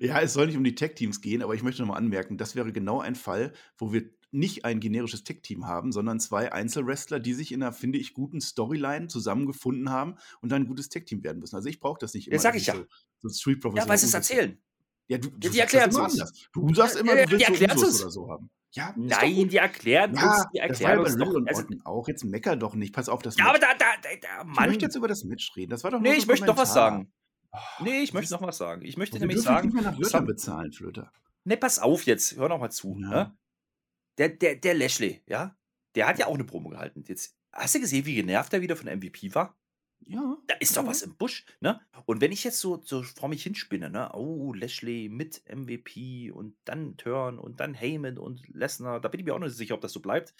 Ja, es soll nicht um die Tech-Teams gehen, aber ich möchte nochmal anmerken, das wäre genau ein Fall, wo wir nicht ein generisches Tech-Team haben, sondern zwei Einzelwrestler, die sich in einer, finde ich, guten Storyline zusammengefunden haben und dann ein gutes Tech-Team werden müssen. Also ich brauche das nicht immer. Ja, sag ich ja. So, so Street ja, weil sie es erzählen. Ja, du, du die das immer uns. Du sagst immer, ja, du willst die so uns. oder so haben. Ja, Nein, die erklären uns, Ja, die das war erklären uns doch. und Also, auch. Jetzt mecker doch nicht. Pass auf das ja, Match. aber da, da, da, da ich Mann. möchte jetzt über das Match reden. Das war doch Nee, ich möchte noch was sagen. Oh, Nee, ich das möchte noch was sagen. Ich möchte wir nämlich sagen, nicht mehr nach das Wörtern bezahlen, Flöter. ne, pass auf jetzt, hör noch mal zu. Ja. Ne? Der, der, der Lashley, ja, der hat ja auch eine Promo gehalten. Jetzt, hast du gesehen, wie genervt er wieder von MVP war? Ja. Da ist doch ja. was im Busch, ne? Und wenn ich jetzt so, so vor mich hinspinne, ne? Oh, Lashley mit MVP und dann Turn und dann Heyman und Lesnar, da bin ich mir auch nicht sicher, ob das so bleibt.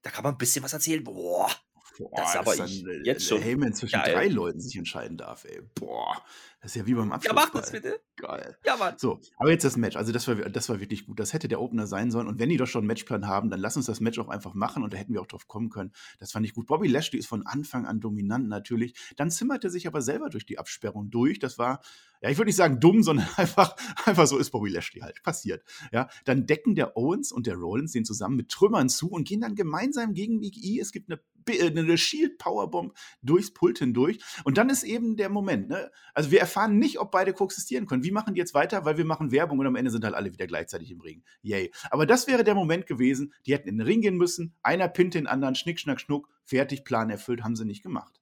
Da kann man ein bisschen was erzählen. Boah, Boah, das aber dann, äh, jetzt schon Heyman zwischen geil. drei Leuten sich entscheiden darf, ey. Boah, das ist ja wie beim Ja, Abschluss. mach das bitte. Geil. Ja, Mann. So, aber jetzt das Match. Also, das war, das war wirklich gut. Das hätte der Opener sein sollen. Und wenn die doch schon einen Matchplan haben, dann lass uns das Match auch einfach machen. Und da hätten wir auch drauf kommen können. Das fand ich gut. Bobby Lashley ist von Anfang an dominant natürlich. Dann zimmert er sich aber selber durch die Absperrung durch. Das war, ja, ich würde nicht sagen dumm, sondern einfach, einfach so ist Bobby Lashley halt. Passiert. Ja, dann decken der Owens und der Rollins den zusammen mit Trümmern zu und gehen dann gemeinsam gegen Big E. Es gibt eine, eine Shield Powerbomb durchs Pult hindurch. Und dann ist eben der Moment, ne? Also wir erfahren nicht, ob beide koexistieren können. Wie machen die jetzt weiter? Weil wir machen Werbung und am Ende sind halt alle wieder gleichzeitig im Ring. Yay. Aber das wäre der Moment gewesen, die hätten in den Ring gehen müssen, einer pinnt den anderen, schnick, schnack, schnuck, fertig, Plan erfüllt, haben sie nicht gemacht.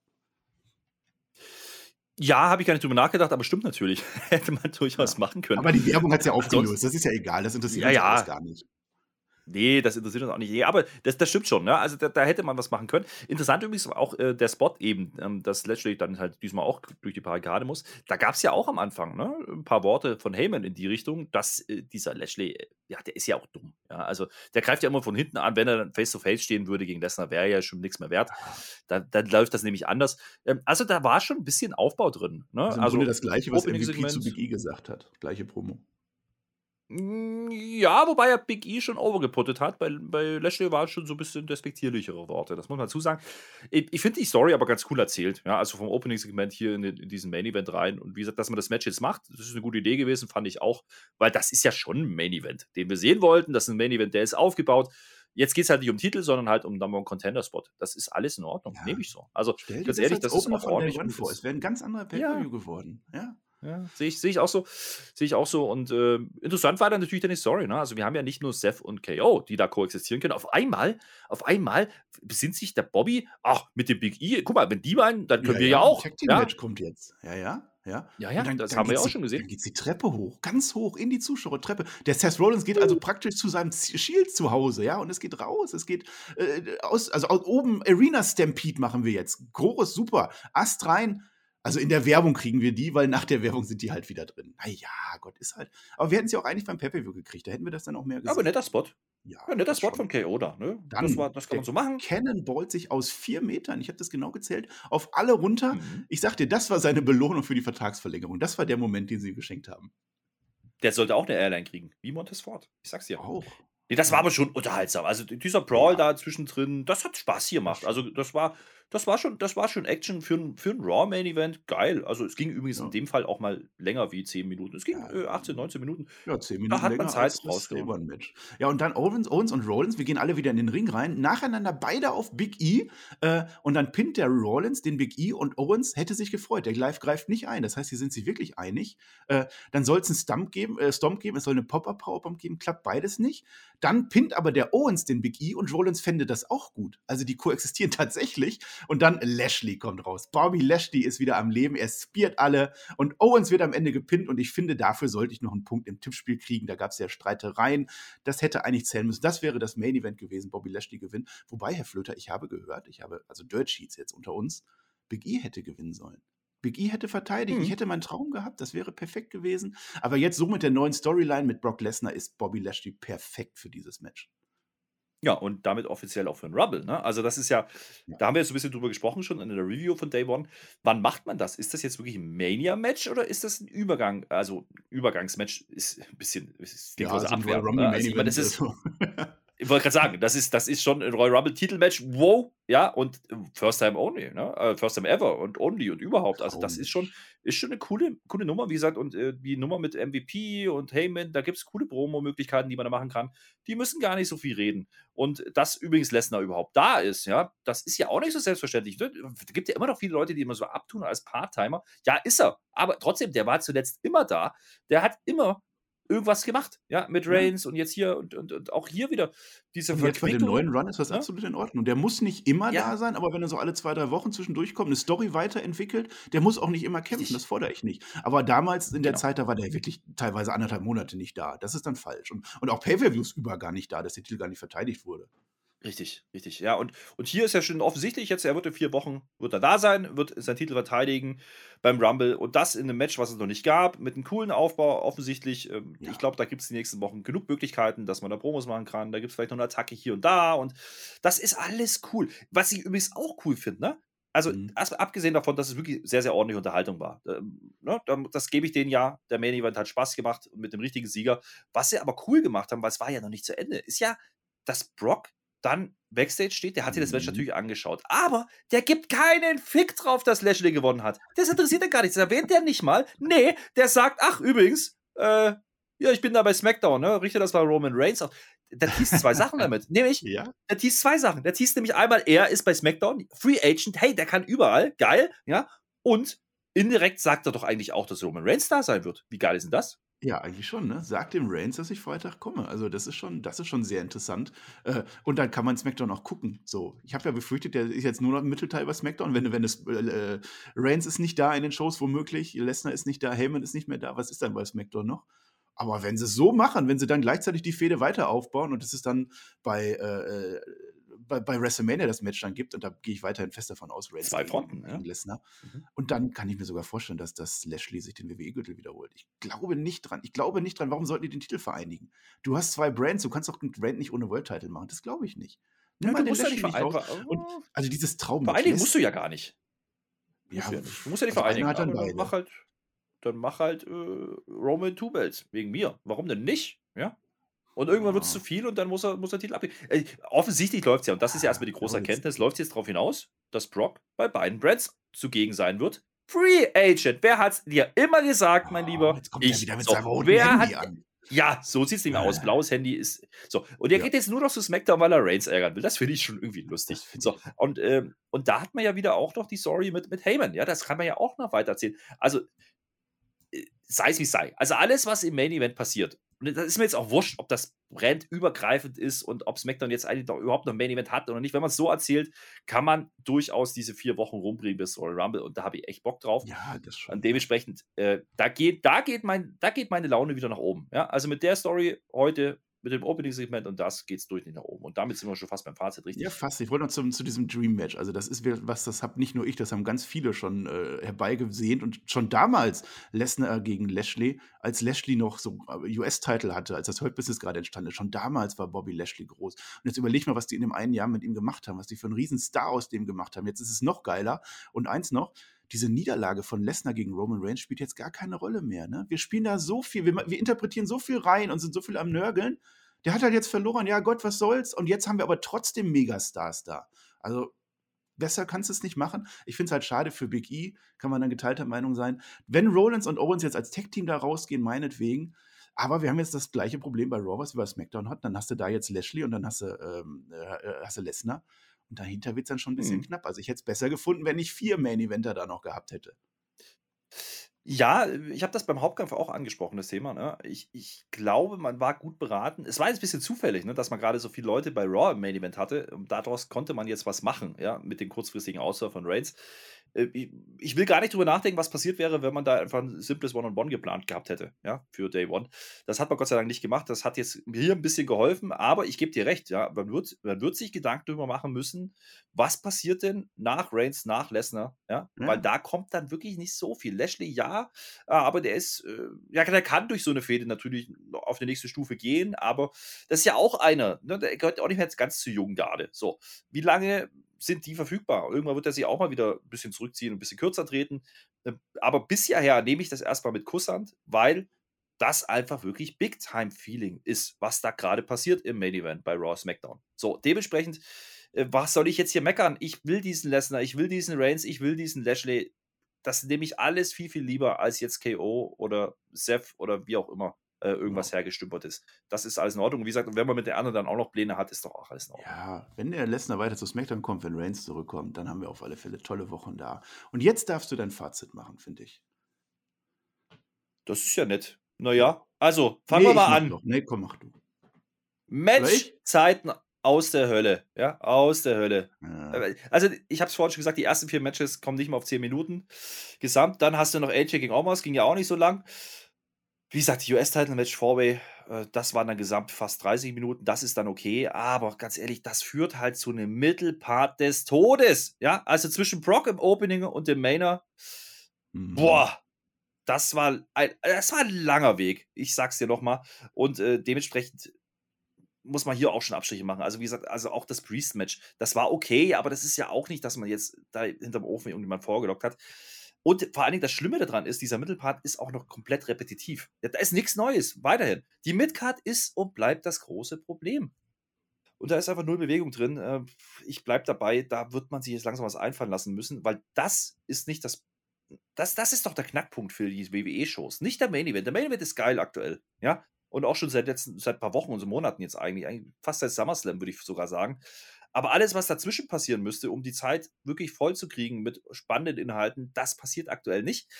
Ja, habe ich gar nicht drüber nachgedacht, aber stimmt natürlich. Hätte man durchaus Ja. machen können. Aber die Werbung hat es ja aufgelöst. Das ist ja egal, das interessiert Ja, uns ja. gar nicht. Nee, das interessiert uns auch nicht. Nee, aber das, das stimmt schon. Ne? Also da, da hätte man was machen können. Interessant übrigens auch äh, der Spot eben, ähm, dass Lashley dann halt diesmal auch durch die Barrikade muss. Da gab es ja auch am Anfang ne? ein paar Worte von Heyman in die Richtung, dass äh, dieser Lashley, äh, ja, der ist ja auch dumm. Ja? Also der greift ja immer von hinten an, wenn er dann face-to-face stehen würde gegen Lesnar, wäre er ja schon nichts mehr wert. Dann, dann läuft das nämlich anders. Ähm, also da war schon ein bisschen Aufbau drin. Ne? Also, also das Gleiche, was MVP zu E gesagt hat. Gleiche Promo. Mm, Ja, wobei er Big E schon overgeputtet hat. Bei, bei Lashley waren es schon so ein bisschen despektierlichere Worte. Das muss man dazu sagen. Ich, ich finde die Story aber ganz cool erzählt. Ja, also vom Opening-Segment hier in, den, in diesen Main-Event rein. Und wie gesagt, dass man das Match jetzt macht, das ist eine gute Idee gewesen, fand ich auch. Weil das ist ja schon ein Main-Event, den wir sehen wollten. Das ist ein Main-Event, der ist aufgebaut. Jetzt geht es halt nicht um Titel, sondern halt um Number One Contender Spot. Das ist alles in Ordnung. Ja. Nehme ich so. Also, ganz das ehrlich, als das ist auch ordentlich. Vor. Es wäre ein ganz anderer Pay-Per-View geworden. Ja. Ja, sehe ich, sehe ich auch so. Sehe ich auch so. Und äh, interessant war dann natürlich dann die Story. Ne? Also wir haben ja nicht nur Seth und KO, die da koexistieren können. Auf einmal, auf einmal besinnt sich der Bobby, ach, mit dem Big E, guck mal, wenn die meinen, dann können wir ja auch. Tag Team Ja, Match kommt jetzt. Ja, ja, ja. ja, ja Und das haben wir ja auch schon Dann gesehen. geht die Treppe hoch, ganz hoch in die Zuschauertreppe. Der Seth Rollins geht also praktisch zu seinem Shield zu Hause, ja, und es geht raus. Es geht äh, aus, also aus oben Arena Stampede machen wir jetzt. Groß, super. Ast rein. Also in der Werbung kriegen wir die, weil nach der Werbung sind die halt wieder drin. Naja, Gott ist halt. Aber wir hätten sie auch eigentlich beim Pay-Per-View gekriegt. Da hätten wir das dann auch mehr gesehen. Aber netter Spot. Ja, Ja, netter Spot schon. von KO da. Ne? Dann Das, war, das kann man so machen. Cannonballt sich aus vier Metern, ich habe das genau gezählt, auf alle runter. Mhm. Ich sag dir, das war seine Belohnung für die Vertragsverlängerung. Das war der Moment, den sie ihm geschenkt haben. Der sollte auch eine Airline kriegen, wie Montesfort. Ich sag's dir. Auch. Nee, das war aber schon unterhaltsam. Also dieser Brawl Ja. da zwischendrin, das hat Spaß gemacht. Also das war, das war schon, das war schon Action für ein, für ein Raw Main Event. Geil. Also es ging übrigens Ja. in dem Fall auch mal länger wie 10 Minuten. Es ging Ja. äh, 18, 19 Minuten. Ja, zehn Da Minuten hat man länger Zeit rausgenommen. Ja, und dann Owens, Owens und Rollins, wir gehen alle wieder in den Ring rein, nacheinander beide auf Big E äh, und dann pinnt der Rollins den Big E und Owens hätte sich gefreut. Der Live greift nicht ein. Das heißt, hier sind sie wirklich einig. Äh, dann soll es einen Stomp geben, äh, Stomp geben, es soll eine Pop-Up-Powerbomb geben, klappt beides nicht. Dann pinnt aber der Owens den Big E und Rollins fände das auch gut. Also die koexistieren tatsächlich und dann Lashley kommt raus. Bobby Lashley ist wieder am Leben, er spiert alle und Owens wird am Ende gepinnt und ich finde, dafür sollte ich noch einen Punkt im Tippspiel kriegen. Da gab es ja Streitereien. Das hätte eigentlich zählen müssen. Das wäre das Main Event gewesen, Bobby Lashley gewinnt. Wobei, Herr Flöter, ich habe gehört, ich habe, also Dirt Sheets jetzt unter uns, Big E hätte gewinnen sollen. Big E hätte verteidigt. Mhm. Ich hätte meinen Traum gehabt, das wäre perfekt gewesen. Aber jetzt so mit der neuen Storyline mit Brock Lesnar ist Bobby Lashley perfekt für dieses Match. Ja, und damit offiziell auch für ein Rubble. Ne? Also das ist ja, Ja. da haben wir jetzt so ein bisschen drüber gesprochen schon in der Review von Day One. Wann macht man das? Ist das jetzt wirklich ein Mania-Match oder ist das ein Übergang? Also Übergangsmatch ist ein bisschen, ist klingt so so ein Royal abwertend. Rumble Ne? Also, ich meine, das ist, oder so. ich wollte gerade sagen, das ist, das ist schon ein Royal Rumble Titelmatch. Wow, ja, und äh, First Time Only, ne? Äh, First Time Ever und Only und überhaupt. Also, das ist schon, ist schon eine coole, coole Nummer, wie gesagt, und äh, die Nummer mit MVP und Heyman, da gibt es coole Promo-Möglichkeiten, die man da machen kann. Die müssen gar nicht so viel reden. Und dass übrigens Lesnar überhaupt da ist, ja, das ist ja auch nicht so selbstverständlich. Es gibt ja immer noch viele Leute, die immer so abtun als Part-Timer. Ja, ist er. Aber trotzdem, der war zuletzt immer da. Der hat immer irgendwas gemacht, ja, mit Ja. Reigns und jetzt hier und, und, und auch hier wieder diese Und jetzt bei dem neuen Run ist das ne? absolut in Ordnung. Der muss nicht immer Ja. da sein, aber wenn er so alle zwei, drei Wochen zwischendurch kommt, eine Story weiterentwickelt, der muss auch nicht immer kämpfen. Das fordere ich nicht. Aber damals in der Genau. Zeit, da war der wirklich teilweise anderthalb Monate nicht da. Das ist dann falsch. Und, und auch Pay-Per-Views über gar nicht da, dass der Titel gar nicht verteidigt wurde. Richtig, richtig. Ja, und, und hier ist ja schon offensichtlich jetzt, er wird in vier Wochen wird er da sein, wird seinen Titel verteidigen beim Rumble und das in einem Match, was es noch nicht gab, mit einem coolen Aufbau offensichtlich. Ähm, Ja. Ich glaube, da gibt es die nächsten Wochen genug Möglichkeiten, dass man da Promos machen kann. Da gibt es vielleicht noch eine Attacke hier und da und das ist alles cool. Was ich übrigens auch cool finde, ne? Also, Mhm. abgesehen davon, dass es wirklich sehr, sehr ordentliche Unterhaltung war. Ähm, ne? da- Das gebe ich denen ja. Der Main Event hat Spaß gemacht mit dem richtigen Sieger. Was sie aber cool gemacht haben, weil es war ja noch nicht zu Ende, ist ja, dass Brock dann Backstage steht, der hat sich das Match Mhm. natürlich angeschaut. Aber der gibt keinen Fick drauf, dass Lashley gewonnen hat. Das interessiert ihn gar nicht. Das erwähnt der nicht mal. Nee, der sagt, ach, übrigens, äh, ja, ich bin da bei SmackDown, ne? Richte das bei Roman Reigns auf. Der teast zwei Sachen damit. Nämlich, Ja? der teast zwei Sachen. Der teast nämlich einmal, er ist bei SmackDown, Free Agent, hey, der kann überall, geil, ja. Und indirekt sagt er doch eigentlich auch, dass Roman Reigns da sein wird. Wie geil ist denn das? Ja, eigentlich schon, ne? Sag dem Reigns, dass ich Freitag komme. Also, das ist schon, das ist schon sehr interessant. Äh, und dann kann man SmackDown auch gucken. So, ich habe ja befürchtet, der ist jetzt nur noch im Mittelteil bei SmackDown. Wenn, wenn es äh, Reigns ist nicht da in den Shows, womöglich, Lesnar ist nicht da, Heyman ist nicht mehr da. Was ist dann bei SmackDown noch? Aber wenn sie es so machen, wenn sie dann gleichzeitig die Fehde weiter aufbauen und es ist dann bei, äh, äh, bei, bei WrestleMania das Match dann gibt, und da gehe ich weiterhin fest davon aus, Reigns Zwei Fronten, ja. Lesnar. Mhm. Und dann kann ich mir sogar vorstellen, dass das Lashley sich den WWE-Gürtel wiederholt. Ich glaube nicht dran. Ich glaube nicht dran. Warum sollten die den Titel vereinigen? Du hast zwei Brands, du kannst auch einen Brand nicht ohne World Title machen. Das glaube ich nicht. Nimm mal du den musst ja nicht Lashley raus. Und also dieses Traum. Vereinigen musst du ja gar nicht. Ja, Musst du, ja nicht. du musst ja nicht also vereinigen. dann mach halt, dann mach halt äh, Roman Two Belts. Wegen mir. Warum denn nicht? Ja. Und irgendwann wird es zu viel und dann muss er, muss der Titel abgeben. Äh, offensichtlich läuft es ja, und das ist ja erstmal die große. Erkenntnis, läuft es jetzt darauf hinaus, dass Brock bei beiden Brands zugegen sein wird. Free Agent. Wer hat's dir immer gesagt, mein Oh, Lieber? Jetzt kommt er wieder mit So, seinem roten wer Handy hat, an. ja, so sieht es nämlich aus. Ah. Blaues Handy ist. So. Und er Ja. geht jetzt nur noch zu SmackDown, weil er Reigns ärgern will. Das finde ich schon irgendwie lustig. So. ich. Und, ähm, und da hat man ja wieder auch noch die Story mit, mit Heyman. Ja, das kann man ja auch noch weitererzählen. Also, äh, sei es wie es sei. Also, alles, was im Main Event passiert, und das ist mir jetzt auch wurscht, ob das brandübergreifend ist und ob SmackDown jetzt eigentlich noch, überhaupt noch ein Main Event hat oder nicht. Wenn man es so erzählt, kann man durchaus diese vier Wochen rumbringen bis Royal Rumble. Und da habe ich echt Bock drauf. Ja, das schon. Und dementsprechend, äh, da, geht, da, geht mein, da geht meine Laune wieder nach oben. Ja? Also mit der Story heute, mit dem Opening-Segment und das geht's durch nicht nach oben. Und damit sind wir schon fast beim Fazit, richtig? Ja, fast. Ich wollte noch zum, zu diesem Dream Match. Also, das ist was, das habe nicht nur ich, das haben ganz viele schon äh, herbeigesehnt. Und schon damals Lesnar gegen Lashley, als Lashley noch so äh, US-Title hatte, als das Hurt Business gerade entstanden ist, schon damals war Bobby Lashley groß. Und jetzt überleg mal, was die in dem einen Jahr mit ihm gemacht haben, was die für einen riesen Star aus dem gemacht haben. Jetzt ist es noch geiler. Und eins noch, diese Niederlage von Lesnar gegen Roman Reigns spielt jetzt gar keine Rolle mehr. Ne? Wir spielen da so viel, wir, wir interpretieren so viel rein und sind so viel am Nörgeln. Der hat halt jetzt verloren, ja Gott, was soll's? Und jetzt haben wir aber trotzdem Megastars da. Also besser kannst du es nicht machen. Ich finde es halt schade für Big E, kann man dann geteilter Meinung sein. Wenn Rollins und Owens jetzt als Tech-Team da rausgehen, meinetwegen. Aber wir haben jetzt das gleiche Problem bei Raw, was wir bei SmackDown hatten. Dann hast du da jetzt Lashley und dann hast du, ähm, äh, hast du Lesnar. Und dahinter wird es dann schon ein bisschen Mhm. knapp. Also ich hätte es besser gefunden, wenn ich vier Main-Eventer da noch gehabt hätte. Ja, ich habe das beim Hauptkampf auch angesprochen, das Thema. Ne? Ich, ich glaube, man war gut beraten. Es war jetzt ein bisschen zufällig, ne, dass man gerade so viele Leute bei Raw im Main Event hatte. Und daraus konnte man jetzt was machen, ja, mit dem kurzfristigen Ausfall von Reigns. Äh, ich- will gar nicht drüber nachdenken, was passiert wäre, wenn man da einfach ein simples One-on-One geplant gehabt hätte, ja, für Day One. Das hat man Gott sei Dank nicht gemacht. Das hat jetzt hier ein bisschen geholfen, aber ich gebe dir recht, ja, man wird, man wird sich Gedanken darüber machen müssen, was passiert denn nach Reigns, nach Lesnar, ja, Ja. weil da kommt dann wirklich nicht so viel. Lashley, ja, äh, aber der ist, äh, ja, der kann durch so eine Fehde natürlich auf die nächste Stufe gehen, aber das ist ja auch einer, ne, der gehört auch nicht mehr jetzt ganz zu jung gerade. So, wie lange sind die verfügbar? Irgendwann wird er sich auch mal wieder ein bisschen zurückziehen und ein bisschen kürzer treten. Äh, Aber bis hierher nehme ich das erstmal mit Kusshand, weil das einfach wirklich Big-Time-Feeling ist, was da gerade passiert im Main Event bei Raw SmackDown. So, dementsprechend, äh, was soll ich jetzt hier meckern? Ich will diesen Lesnar, ich will diesen Reigns, ich will diesen Lashley. Das nehme ich alles viel, viel lieber als jetzt KO oder Seth oder wie auch immer äh, irgendwas hergestümpert ist. Das ist alles in Ordnung. Wie gesagt, wenn man mit der anderen dann auch noch Pläne hat, ist doch auch alles in Ordnung. Ja, wenn der Lesnar weiter zu SmackDown kommt, wenn Reigns zurückkommt, dann haben wir auf alle Fälle tolle Wochen da. Und jetzt darfst du dein Fazit machen, finde ich. Das ist ja nett. Naja, also fangen Nee, wir mal an. Noch. Nee, komm, mach du. Matchzeiten aus der Hölle. Ja, aus der Hölle. Ja. Äh, Also, ich habe es vorhin schon gesagt, die ersten vier Matches kommen nicht mal auf 10 Minuten. Gesamt. Dann hast du noch AJ gegen Omos, ging ja auch nicht so lang. Wie gesagt, US-Title-Match Fourway, äh, das waren dann gesamt fast 30 Minuten. Das ist dann okay. Aber ganz ehrlich, das führt halt zu einem Mittelpart des Todes. Ja, also zwischen Brock im Opening und dem Mainer. Mhm. Boah, das war ein, das war ein langer Weg. Ich sag's dir nochmal. Und äh, dementsprechend muss man hier auch schon Abstriche machen. Also, wie gesagt, also auch das Priest-Match, das war okay, aber das ist ja auch nicht, dass man jetzt da hinterm Ofen irgendjemand vorgelockt hat. Und vor allen Dingen das Schlimme daran ist, dieser Mittelpart ist auch noch komplett repetitiv. Ja, da ist nichts Neues, weiterhin. Die Midcard ist und bleibt das große Problem. Und da ist einfach null Bewegung drin. Äh, ich bleibe dabei, da wird man sich jetzt langsam was einfallen lassen müssen, weil das ist nicht das. Das, das ist doch der Knackpunkt für die WWE-Shows. Nicht der Main Event. Der Main Event ist geil aktuell. Ja, und auch schon seit letzten, seit ein paar Wochen und so Monaten jetzt eigentlich, eigentlich fast seit SummerSlam, würde ich sogar sagen. Aber alles, was dazwischen passieren müsste, um die Zeit wirklich voll zu kriegen mit spannenden Inhalten, das passiert aktuell nicht.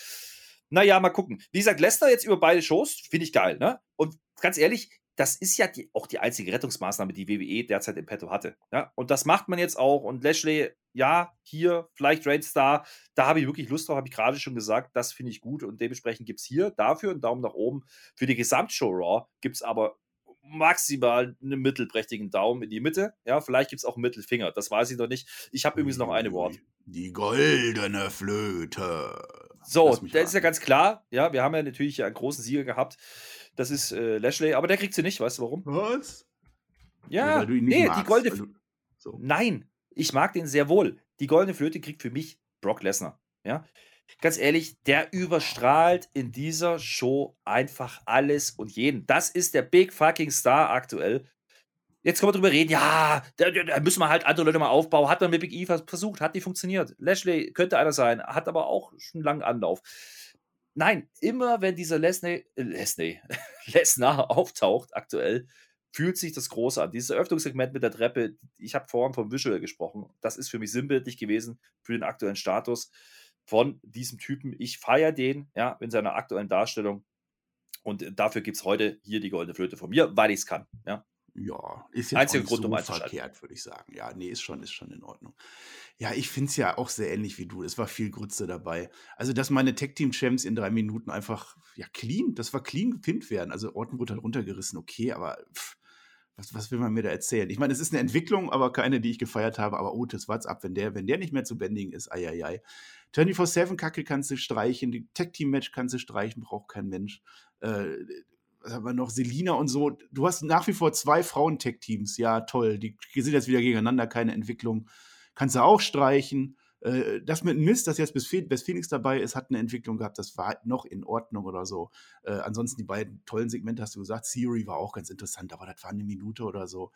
Naja, mal gucken. Wie gesagt, Lester jetzt über beide Shows, finde ich geil, ne? Und ganz ehrlich, das ist ja die, auch die einzige Rettungsmaßnahme, die WWE derzeit im Petto hatte. Ja? Und das macht man jetzt auch. Und Lashley, ja, hier, vielleicht Raid Star, da habe ich wirklich Lust drauf, habe ich gerade schon gesagt, das finde ich gut. Und dementsprechend gibt es hier dafür einen Daumen nach oben. Für die Gesamtshow Raw gibt es aber maximal einen mittelprächtigen Daumen in die Mitte. Ja, vielleicht gibt es auch einen Mittelfinger. Das weiß ich noch nicht. Ich habe übrigens noch eine Wort. Die goldene Flöte. So, das ist ja ganz klar. Ja, wir haben ja natürlich einen großen Sieger gehabt. Das ist äh, Lashley, aber der kriegt sie nicht. Weißt du warum? Was? Ja, ja nee, magst, die goldene. Du, so. Nein, ich mag den sehr wohl. Die goldene Flöte kriegt für mich Brock Lesnar. Ja, ganz ehrlich, der überstrahlt in dieser Show einfach alles und jeden. Das ist der Big fucking Star aktuell. Jetzt können wir drüber reden, ja, da, da müssen wir halt andere Leute mal aufbauen. Hat man mit Big E versucht, hat nicht funktioniert. Lashley könnte einer sein, hat aber auch schon langen Anlauf. Nein, immer wenn dieser Lesney, äh, Lesney, Lesnar auftaucht aktuell, fühlt sich das groß an. Dieses Eröffnungssegment mit der Treppe, ich habe vorhin vom Visual gesprochen, das ist für mich sinnbildlich gewesen für den aktuellen Status von diesem Typen. Ich feiere den, ja, in seiner aktuellen Darstellung. Und dafür gibt es heute hier die goldene Flöte von mir, weil ich es kann. Ja. Ja, ist jetzt Einzige Grund, so um verkehrt, würde ich sagen. Ja, nee, ist schon, ist schon in Ordnung. Ja, ich finde es ja auch sehr ähnlich wie du. Es war viel Grütze dabei. Also, dass meine Tech-Team-Champs in drei Minuten einfach, ja, clean, das war clean gepinnt werden. Also, Orton wurde halt runtergerissen, okay, aber pff, was, was will man mir da erzählen? Ich meine, es ist eine Entwicklung, aber keine, die ich gefeiert habe. Aber Otis, what's up, wenn der, wenn der nicht mehr zu bändigen ist, ei. 24-7-Kacke kannst du streichen, die Tech-Team-Match kannst du streichen, braucht kein Mensch. Äh, was haben wir noch? Selina und so. Du hast nach wie vor zwei Frauen-Tech-Teams. Ja, toll. Die sind jetzt wieder gegeneinander, keine Entwicklung. Kannst du auch streichen. Äh, das mit Mist, dass jetzt bis Phoenix dabei ist, hat eine Entwicklung gehabt, das war noch in Ordnung oder so. Äh, ansonsten die beiden tollen Segmente hast du gesagt. Theory war auch ganz interessant, aber das war eine Minute oder so.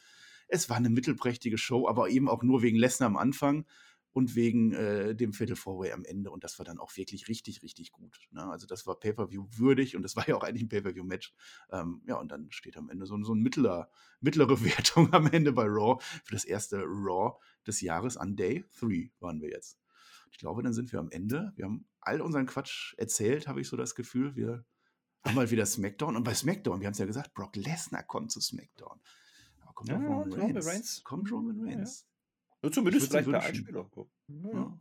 Es war eine mittelprächtige Show, aber eben auch nur wegen Lesnar am Anfang und wegen äh, dem Viertel Fourway am Ende. Und das war dann auch wirklich richtig, richtig gut. Ne? Also das war Pay-Per-View würdig und das war ja auch eigentlich ein Pay-Per-View-Match. Ähm, ja, und dann steht am Ende so, so eine mittler, mittlere Wertung am Ende bei Raw für das erste Raw des Jahres an Day 3 waren wir jetzt. Ich glaube, dann sind wir am Ende. Wir haben all unseren Quatsch erzählt, habe ich so das Gefühl. Wir haben mal wieder SmackDown. Und bei SmackDown, wir haben es ja gesagt, Brock Lesnar kommt zu SmackDown. Aber kommt ja, Roman Reigns. Reigns. Kommt Roman Reigns. Ja, zumindest vielleicht der Einspieler. Ja.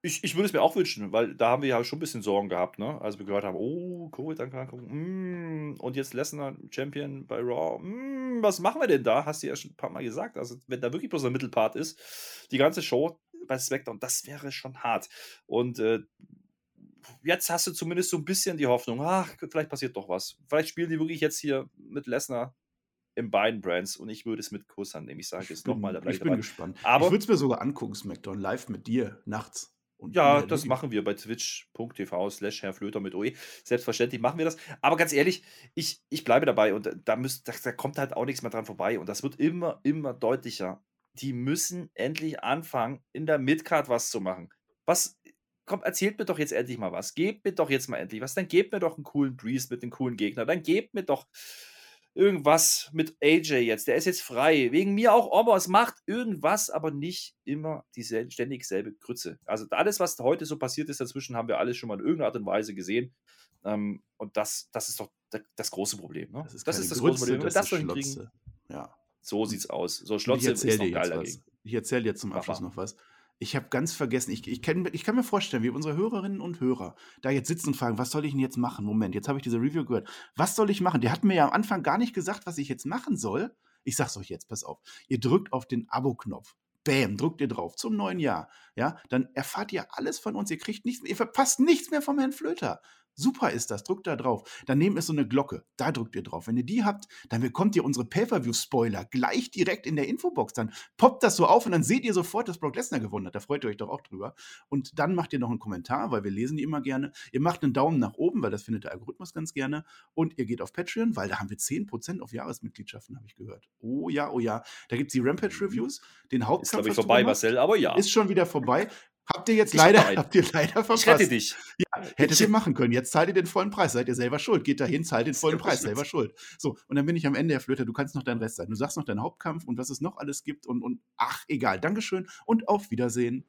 Ich, ich würde es mir auch wünschen, weil da haben wir ja schon ein bisschen Sorgen gehabt, ne? Als wir gehört haben, oh, Covid-Erkrankung, mm, und jetzt Lesnar Champion bei Raw, mm, was machen wir denn da? Hast du ja schon ein paar Mal gesagt. Also, wenn da wirklich bloß ein Mittelpart ist, die ganze Show bei SmackDown, das wäre schon hart. Und äh, jetzt hast du zumindest so ein bisschen die Hoffnung, ach, vielleicht passiert doch was. Vielleicht spielen die wirklich jetzt hier mit Lesnar in beiden Brands und ich würde es mit Kuss annehmen. Ich sage jetzt nochmal, Ich bin dabei. gespannt. Aber ich würde es mir sogar angucken, SmackDown, live mit dir, nachts. Und ja, das machen wir bei twitch.tv slash Herr Flöter mit OE. Selbstverständlich machen wir das. Aber ganz ehrlich, ich, ich bleibe dabei und da, müsst, da, da kommt halt auch nichts mehr dran vorbei. Und das wird immer, immer deutlicher. Die müssen endlich anfangen, in der Midcard was zu machen. Was, komm, erzählt mir doch jetzt endlich mal was. Gebt mir doch jetzt mal endlich was. Dann gebt mir doch einen coolen Breeze mit einem coolen Gegner. Dann gebt mir doch irgendwas mit AJ jetzt. Der ist jetzt frei. Wegen mir auch Omos macht irgendwas, aber nicht immer dieselbe, ständig selbe Grütze. Also alles, was heute so passiert ist dazwischen, haben wir alles schon mal in irgendeiner Art und Weise gesehen. Ähm, und das, das ist doch das große Problem. Ne? Das ist, das, ist das Grütze, große Problem. Wenn wir das, das hinkriegen, ja. So sieht's aus. So Schlotze ist noch geil dagegen. Ich erzähle jetzt zum Abschluss noch was. Ich habe ganz vergessen, ich, ich, kann, ich kann mir vorstellen, wie unsere Hörerinnen und Hörer da jetzt sitzen und fragen, was soll ich denn jetzt machen? Moment, jetzt habe ich diese Review gehört. Was soll ich machen? Die hatten mir ja am Anfang gar nicht gesagt, was ich jetzt machen soll. Ich sag's euch jetzt, pass auf. Ihr drückt auf den Abo-Knopf. Bäm, drückt ihr drauf zum neuen Jahr. Ja, dann erfahrt ihr alles von uns. Ihr kriegt nichts, ihr verpasst nichts mehr vom Herrn Flöter. Super ist das, drückt da drauf. Daneben ist so eine Glocke, da drückt ihr drauf. Wenn ihr die habt, dann bekommt ihr unsere Pay-Per-View-Spoiler gleich direkt in der Infobox. Dann poppt das so auf und dann seht ihr sofort, dass Brock Lesnar gewonnen hat. Da freut ihr euch doch auch drüber. Und dann macht ihr noch einen Kommentar, weil wir lesen die immer gerne. Ihr macht einen Daumen nach oben, weil das findet der Algorithmus ganz gerne. Und ihr geht auf Patreon, weil da haben wir 10% auf Jahresmitgliedschaften, habe ich gehört. Oh ja, oh ja. Da gibt es die Rampage-Reviews, den Hauptkampf. Ist, glaube ich, vorbei, Marcel, aber ja. Ist schon wieder vorbei. Habt ihr jetzt ich leider, habt ihr leider verpasst. Ich rette dich. Ja, hättet ich, ihr machen können. Jetzt zahlt ihr den vollen Preis. Seid ihr selber schuld. Geht dahin, zahlt den vollen Preis. Selber schuld. So, und dann bin ich am Ende, Herr Flöter, du kannst noch deinen Rest sein. Du sagst noch deinen Hauptkampf und was es noch alles gibt und, und ach, egal. Dankeschön und auf Wiedersehen.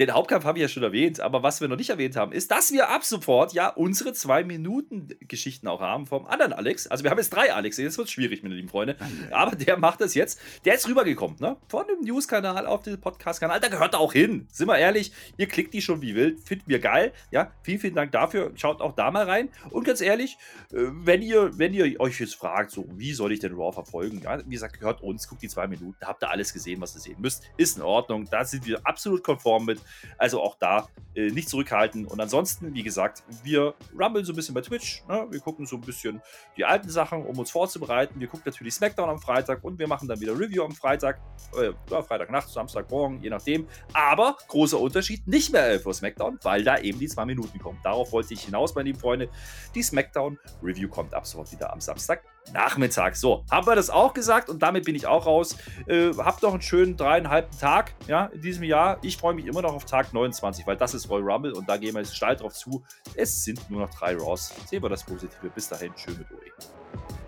Den Hauptkampf habe ich ja schon erwähnt, aber was wir noch nicht erwähnt haben, ist, dass wir ab sofort ja unsere zwei Minuten Geschichten auch haben vom anderen Alex. Also wir haben jetzt drei Alex, jetzt wird es schwierig, meine lieben Freunde. Aber der macht das jetzt. Der ist rübergekommen, ne? Von dem News-Kanal auf den Podcast-Kanal. Da gehört er auch hin. Sind wir ehrlich, ihr klickt die schon wie wild. Finden wir geil. Ja, vielen, vielen Dank dafür. Schaut auch da mal rein. Und ganz ehrlich, äh, wenn ihr, wenn ihr euch jetzt fragt, so, wie soll ich denn Raw verfolgen? Ja, wie gesagt, gehört uns, guckt die zwei Minuten. Da habt ihr alles gesehen, was ihr sehen müsst. Ist in Ordnung. Da sind wir absolut konform mit. Also auch da äh, nicht zurückhalten. Und ansonsten, wie gesagt, wir rummeln so ein bisschen bei Twitch. Ne? Wir gucken so ein bisschen die alten Sachen, um uns vorzubereiten. Wir gucken natürlich SmackDown am Freitag und wir machen dann wieder Review am Freitag. Äh, ja, Freitagnacht, Samstagmorgen, je nachdem. Aber großer Unterschied, nicht mehr 11 Uhr SmackDown, weil da eben die zwei Minuten kommen. Darauf wollte ich hinaus, meine lieben Freunde. Die SmackDown Review kommt ab sofort wieder am Samstag. Nachmittag. So, haben wir das auch gesagt und damit bin ich auch raus. Äh, habt noch einen schönen dreieinhalben Tag ja, in diesem Jahr. Ich freue mich immer noch auf Tag 29, weil das ist Royal Rumble und da gehen wir jetzt steil drauf zu. Es sind nur noch drei Raws. Sehen wir das Positive. Bis dahin, schön mit euch.